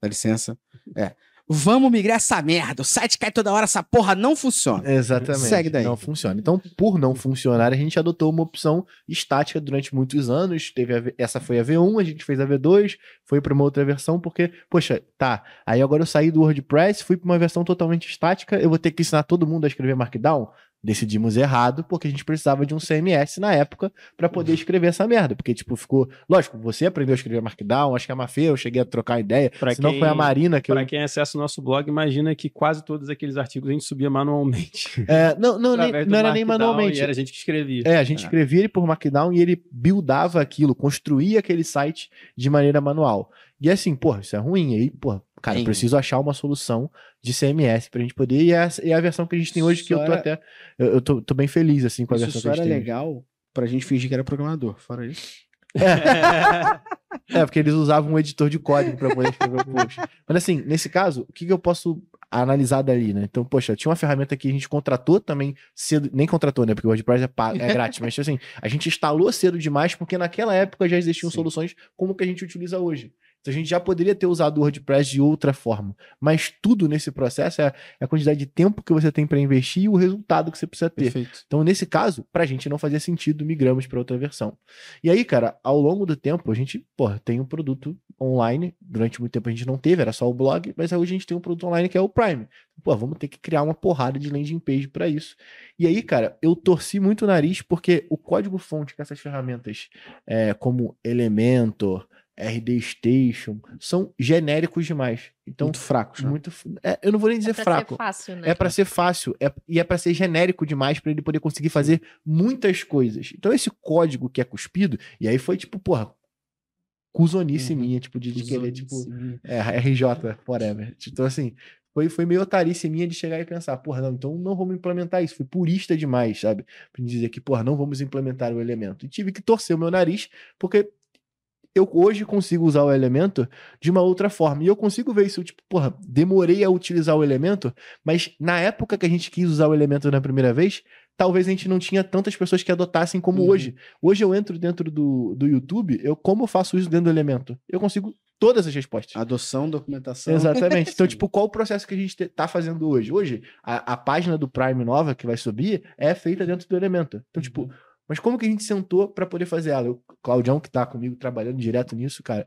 Dá licença. É. Vamos migrar essa merda. O site cai toda hora, essa porra não funciona. Exatamente. Segue daí. Não funciona. Então, por não funcionar, a gente adotou uma opção estática durante muitos anos. Teve essa foi a V1, a gente fez a V2, foi para uma outra versão, porque, poxa, tá. Aí agora eu saí do WordPress, fui para uma versão totalmente estática, eu vou ter que ensinar todo mundo a escrever Markdown? Decidimos errado porque a gente precisava de um CMS na época para poder escrever essa merda. Porque, tipo, ficou. Lógico, você aprendeu a escrever Markdown, acho que a Mafê, eu cheguei a trocar ideia. Pra se quem, não foi a Marina que. Para eu... quem acessa o nosso blog, imagina que quase todos aqueles artigos a gente subia manualmente. É, não, não, nem, não era nem manualmente. Era a gente que escrevia. É, a gente é. escrevia ele por Markdown e ele buildava aquilo, construía aquele site de maneira manual. E assim, porra, isso é ruim. Aí, porra, cara, Sim. preciso achar uma solução de CMS pra gente poder. E é, é a versão que a gente tem hoje, que eu tô era... até. Eu, eu tô, tô, bem feliz, assim, com a isso versão que a gente tem. Isso era legal pra gente fingir que era programador, fora isso. É. é, porque eles usavam um editor de código para poder escrever o post. Mas assim, nesse caso, o que, que eu posso analisar dali, né? Então, poxa, tinha uma ferramenta que a gente contratou também cedo, nem contratou, né? Porque o WordPress é, pago, é grátis, mas assim, a gente instalou cedo demais porque naquela época já existiam Sim. soluções como que a gente utiliza hoje. Então a gente já poderia ter usado o WordPress de outra forma. Mas tudo nesse processo é, a quantidade de tempo que você tem para investir e o resultado que você precisa ter. Perfeito. Então, nesse caso, para a gente não fazia sentido, migramos para outra versão. E aí, cara, ao longo do tempo, a gente, porra, tem um produto online. Durante muito tempo a gente não teve, era só o blog, mas hoje a gente tem um produto online que é o Prime. Pô, vamos ter que criar uma porrada de landing page para isso. E aí, cara, eu torci muito o nariz porque o código-fonte que essas ferramentas, é, como Elementor, RD Station, são genéricos demais. Então, muito fracos. Né? Muito, é, eu não vou nem dizer é pra fraco. Ser fácil, né? É para ser fácil é, e é para ser genérico demais para ele poder conseguir fazer muitas coisas. Então, esse código que é cuspido, e aí foi tipo, porra, cuzonice uhum. minha, tipo, de, de querer, tipo, é, RJ, whatever. Então, assim, foi, foi meio otarice minha de chegar e pensar, porra, não, então não vamos implementar isso. Fui purista demais, sabe? Pra dizer que, porra, não vamos implementar o elemento. E tive que torcer o meu nariz, porque eu hoje consigo usar o elemento de uma outra forma. E eu consigo ver isso, tipo, porra, demorei a utilizar o elemento, mas na época que a gente quis usar o elemento na primeira vez, talvez a gente não tinha tantas pessoas que adotassem como uhum. hoje. Hoje eu entro dentro do, do YouTube, eu como eu faço isso dentro do elemento? Eu consigo todas as respostas. Adoção, documentação. Exatamente. Então, tipo, qual o processo que a gente está fazendo hoje? Hoje, a, a, página do Prime nova que vai subir é feita dentro do elemento. Então, tipo, uhum. tipo, mas como que a gente sentou para poder fazer ela? O Claudião, que tá comigo trabalhando direto nisso, cara.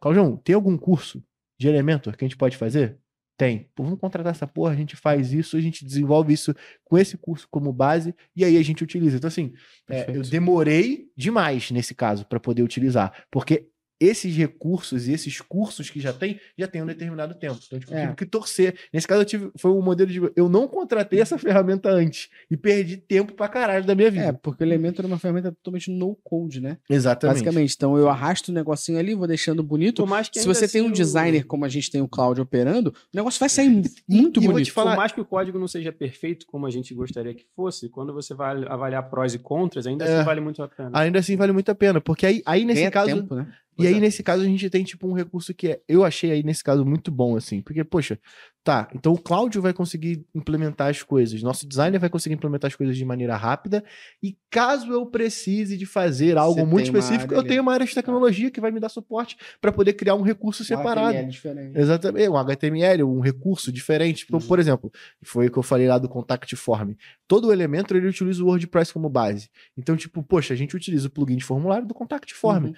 Claudião, tem algum curso de Elementor que a gente pode fazer? Tem. Pô, vamos contratar essa porra, a gente faz isso, a gente desenvolve isso com esse curso como base e aí a gente utiliza. Então, assim, é, eu demorei demais nesse caso para poder utilizar, porque esses recursos e esses cursos que já tem, já tem um determinado tempo. Então, tipo, é. tive que torcer. Nesse caso, eu tive, foi um modelo de. Eu não contratei essa ferramenta antes e perdi tempo pra caralho da minha vida. É, porque o elemento era uma ferramenta totalmente no code, né? Exatamente. Basicamente. Então, eu arrasto o um negocinho ali, vou deixando bonito. Se você tem um assim, designer, como a gente tem o Cloud operando, o negócio vai sair muito e, bonito. Falar... Por mais que o código não seja perfeito como a gente gostaria que fosse, quando você vai avaliar prós e contras, ainda é. assim vale muito a pena. Ainda assim vale muito a pena, porque aí, aí nesse caso. Tempo, né? E aí, é. nesse caso, a gente tem, tipo, um recurso que é, eu achei aí, nesse caso, muito bom, assim. Porque, poxa, tá, então o Cláudio vai conseguir implementar as coisas, nosso designer vai conseguir implementar as coisas de maneira rápida, e caso eu precise de fazer algo Você muito específico, eu ali. tenho uma área de tecnologia que vai me dar suporte para poder criar um recurso um separado. HTML diferente. Exatamente, um HTML, um recurso diferente. Uhum. Por exemplo, foi o que eu falei lá do Contact Form. Todo o elemento, ele utiliza o WordPress como base. Então, tipo, poxa, a gente utiliza o plugin de formulário do Contact Form. Uhum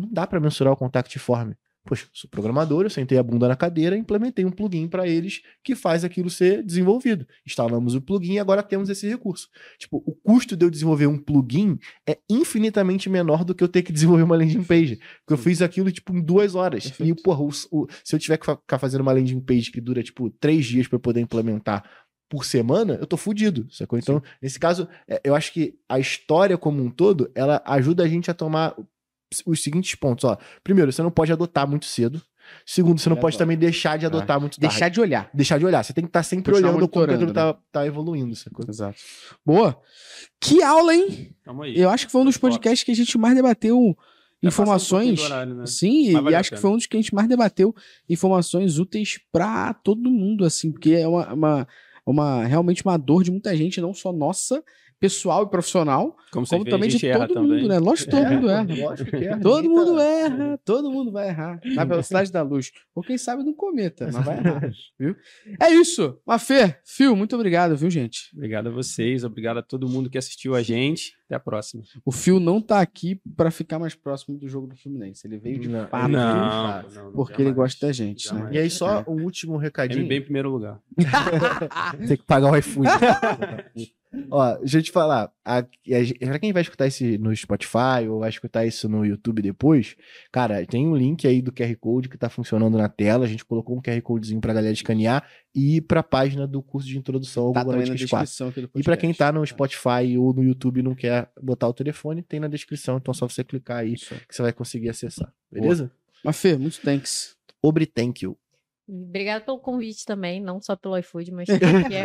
não dá para mensurar o contact form. Poxa, sou programador, eu sentei a bunda na cadeira e implementei um plugin para eles que faz aquilo ser desenvolvido. Instalamos o plugin e agora temos esse recurso. Tipo, o custo de eu desenvolver um plugin é infinitamente menor do que eu ter que desenvolver uma landing page. Porque eu fiz aquilo, tipo, em duas horas. Perfeito. E, porra, o, o, se eu tiver que ficar fazendo uma landing page que dura, tipo, três dias para poder implementar por semana, eu tô fudido, sacou? Então, Sim. nesse caso, é, eu acho que a história como um todo, ela ajuda a gente a tomar os seguintes pontos, ó. Primeiro, você não pode adotar muito cedo. Segundo, você não é pode também deixar de adotar é. muito tarde. Deixar de olhar. Deixar de olhar. Você tem que estar tá sempre Continuar olhando como aquilo né? tá, tá evoluindo. Sacou? Exato. Boa. Que aula, hein? Eu acho que foi um dos podcasts que a gente mais debateu informações. Um horário, né? Sim, e acho que foi um dos que a gente mais debateu informações úteis para todo mundo, assim, porque é uma, uma, uma realmente uma dor de muita gente, não só nossa, pessoal e profissional, como, como também de todo mundo, também. né? Lógico que todo é, mundo erra. Lógico que erra. Todo mundo erra, todo mundo vai errar na velocidade da luz. Ou quem sabe no cometa, mas vai errar, viu? É isso. Mafê, Fio, muito obrigado, viu, gente? Obrigado a vocês, obrigado a todo mundo que assistiu a gente. Até a próxima. O Fio não tá aqui para ficar mais próximo do jogo do Fluminense. Ele veio de não, fato, não, não, porque jamais, ele gosta da gente, né? E aí só um último recadinho. Ele em primeiro lugar. Tem que pagar o iFood. Ó, deixa eu te falar. A, a, pra quem vai escutar isso no Spotify ou vai escutar isso no YouTube depois, cara, tem um link aí do QR Code que tá funcionando na tela. A gente colocou um QR Codezinho pra galera escanear e ir pra página do curso de introdução ao tá Google Analytics 4. E pra quem tá no Spotify ou no YouTube e não quer botar o telefone, tem na descrição. Então é só você clicar aí que você vai conseguir acessar. Beleza? Mas Fê, muito thanks. Obre thank you. Obrigado pelo convite também, não só pelo iFood, mas porque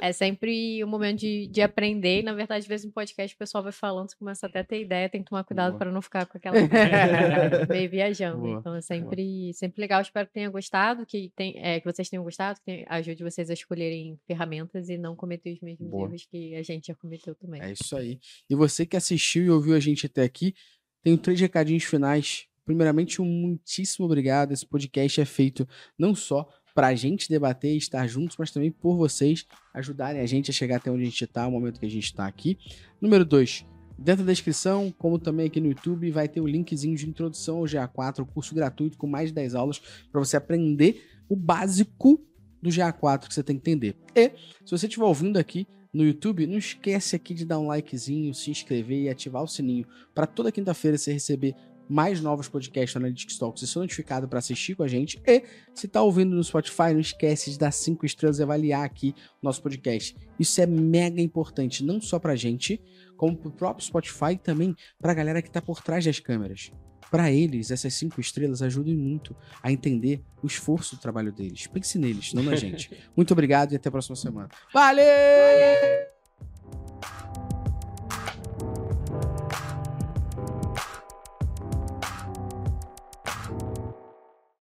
é sempre um momento de, de aprender. E, na verdade, às vezes no podcast o pessoal vai falando, você começa até a ter ideia, tem que tomar cuidado para não ficar com aquela meio viajando. Boa. Então é sempre, sempre legal. Espero que tenha gostado, que, tem, é, que vocês tenham gostado, que ajude vocês a escolherem ferramentas e não cometer os mesmos Boa. erros que a gente já cometeu também. É isso aí. E você que assistiu e ouviu a gente até aqui, tenho três recadinhos finais. Primeiramente, um muitíssimo obrigado. Esse podcast é feito não só para a gente debater e estar juntos, mas também por vocês ajudarem a gente a chegar até onde a gente está, o momento que a gente está aqui. Número 2. Dentro da descrição, como também aqui no YouTube, vai ter o linkzinho de introdução ao GA4, o curso gratuito com mais de 10 aulas para você aprender o básico do GA4 que você tem que entender. E, se você estiver ouvindo aqui no YouTube, não esquece aqui de dar um likezinho, se inscrever e ativar o sininho para toda quinta-feira você receber mais novos podcasts do Analytics Talks e ser notificado para assistir com a gente. E se tá ouvindo no Spotify, não esquece de dar cinco estrelas e avaliar aqui o nosso podcast. Isso é mega importante, não só pra gente, como pro próprio Spotify e também pra galera que tá por trás das câmeras. Para eles, essas cinco estrelas ajudam muito a entender o esforço do trabalho deles. Pense neles, não na gente. Muito obrigado e até a próxima semana. Valeu!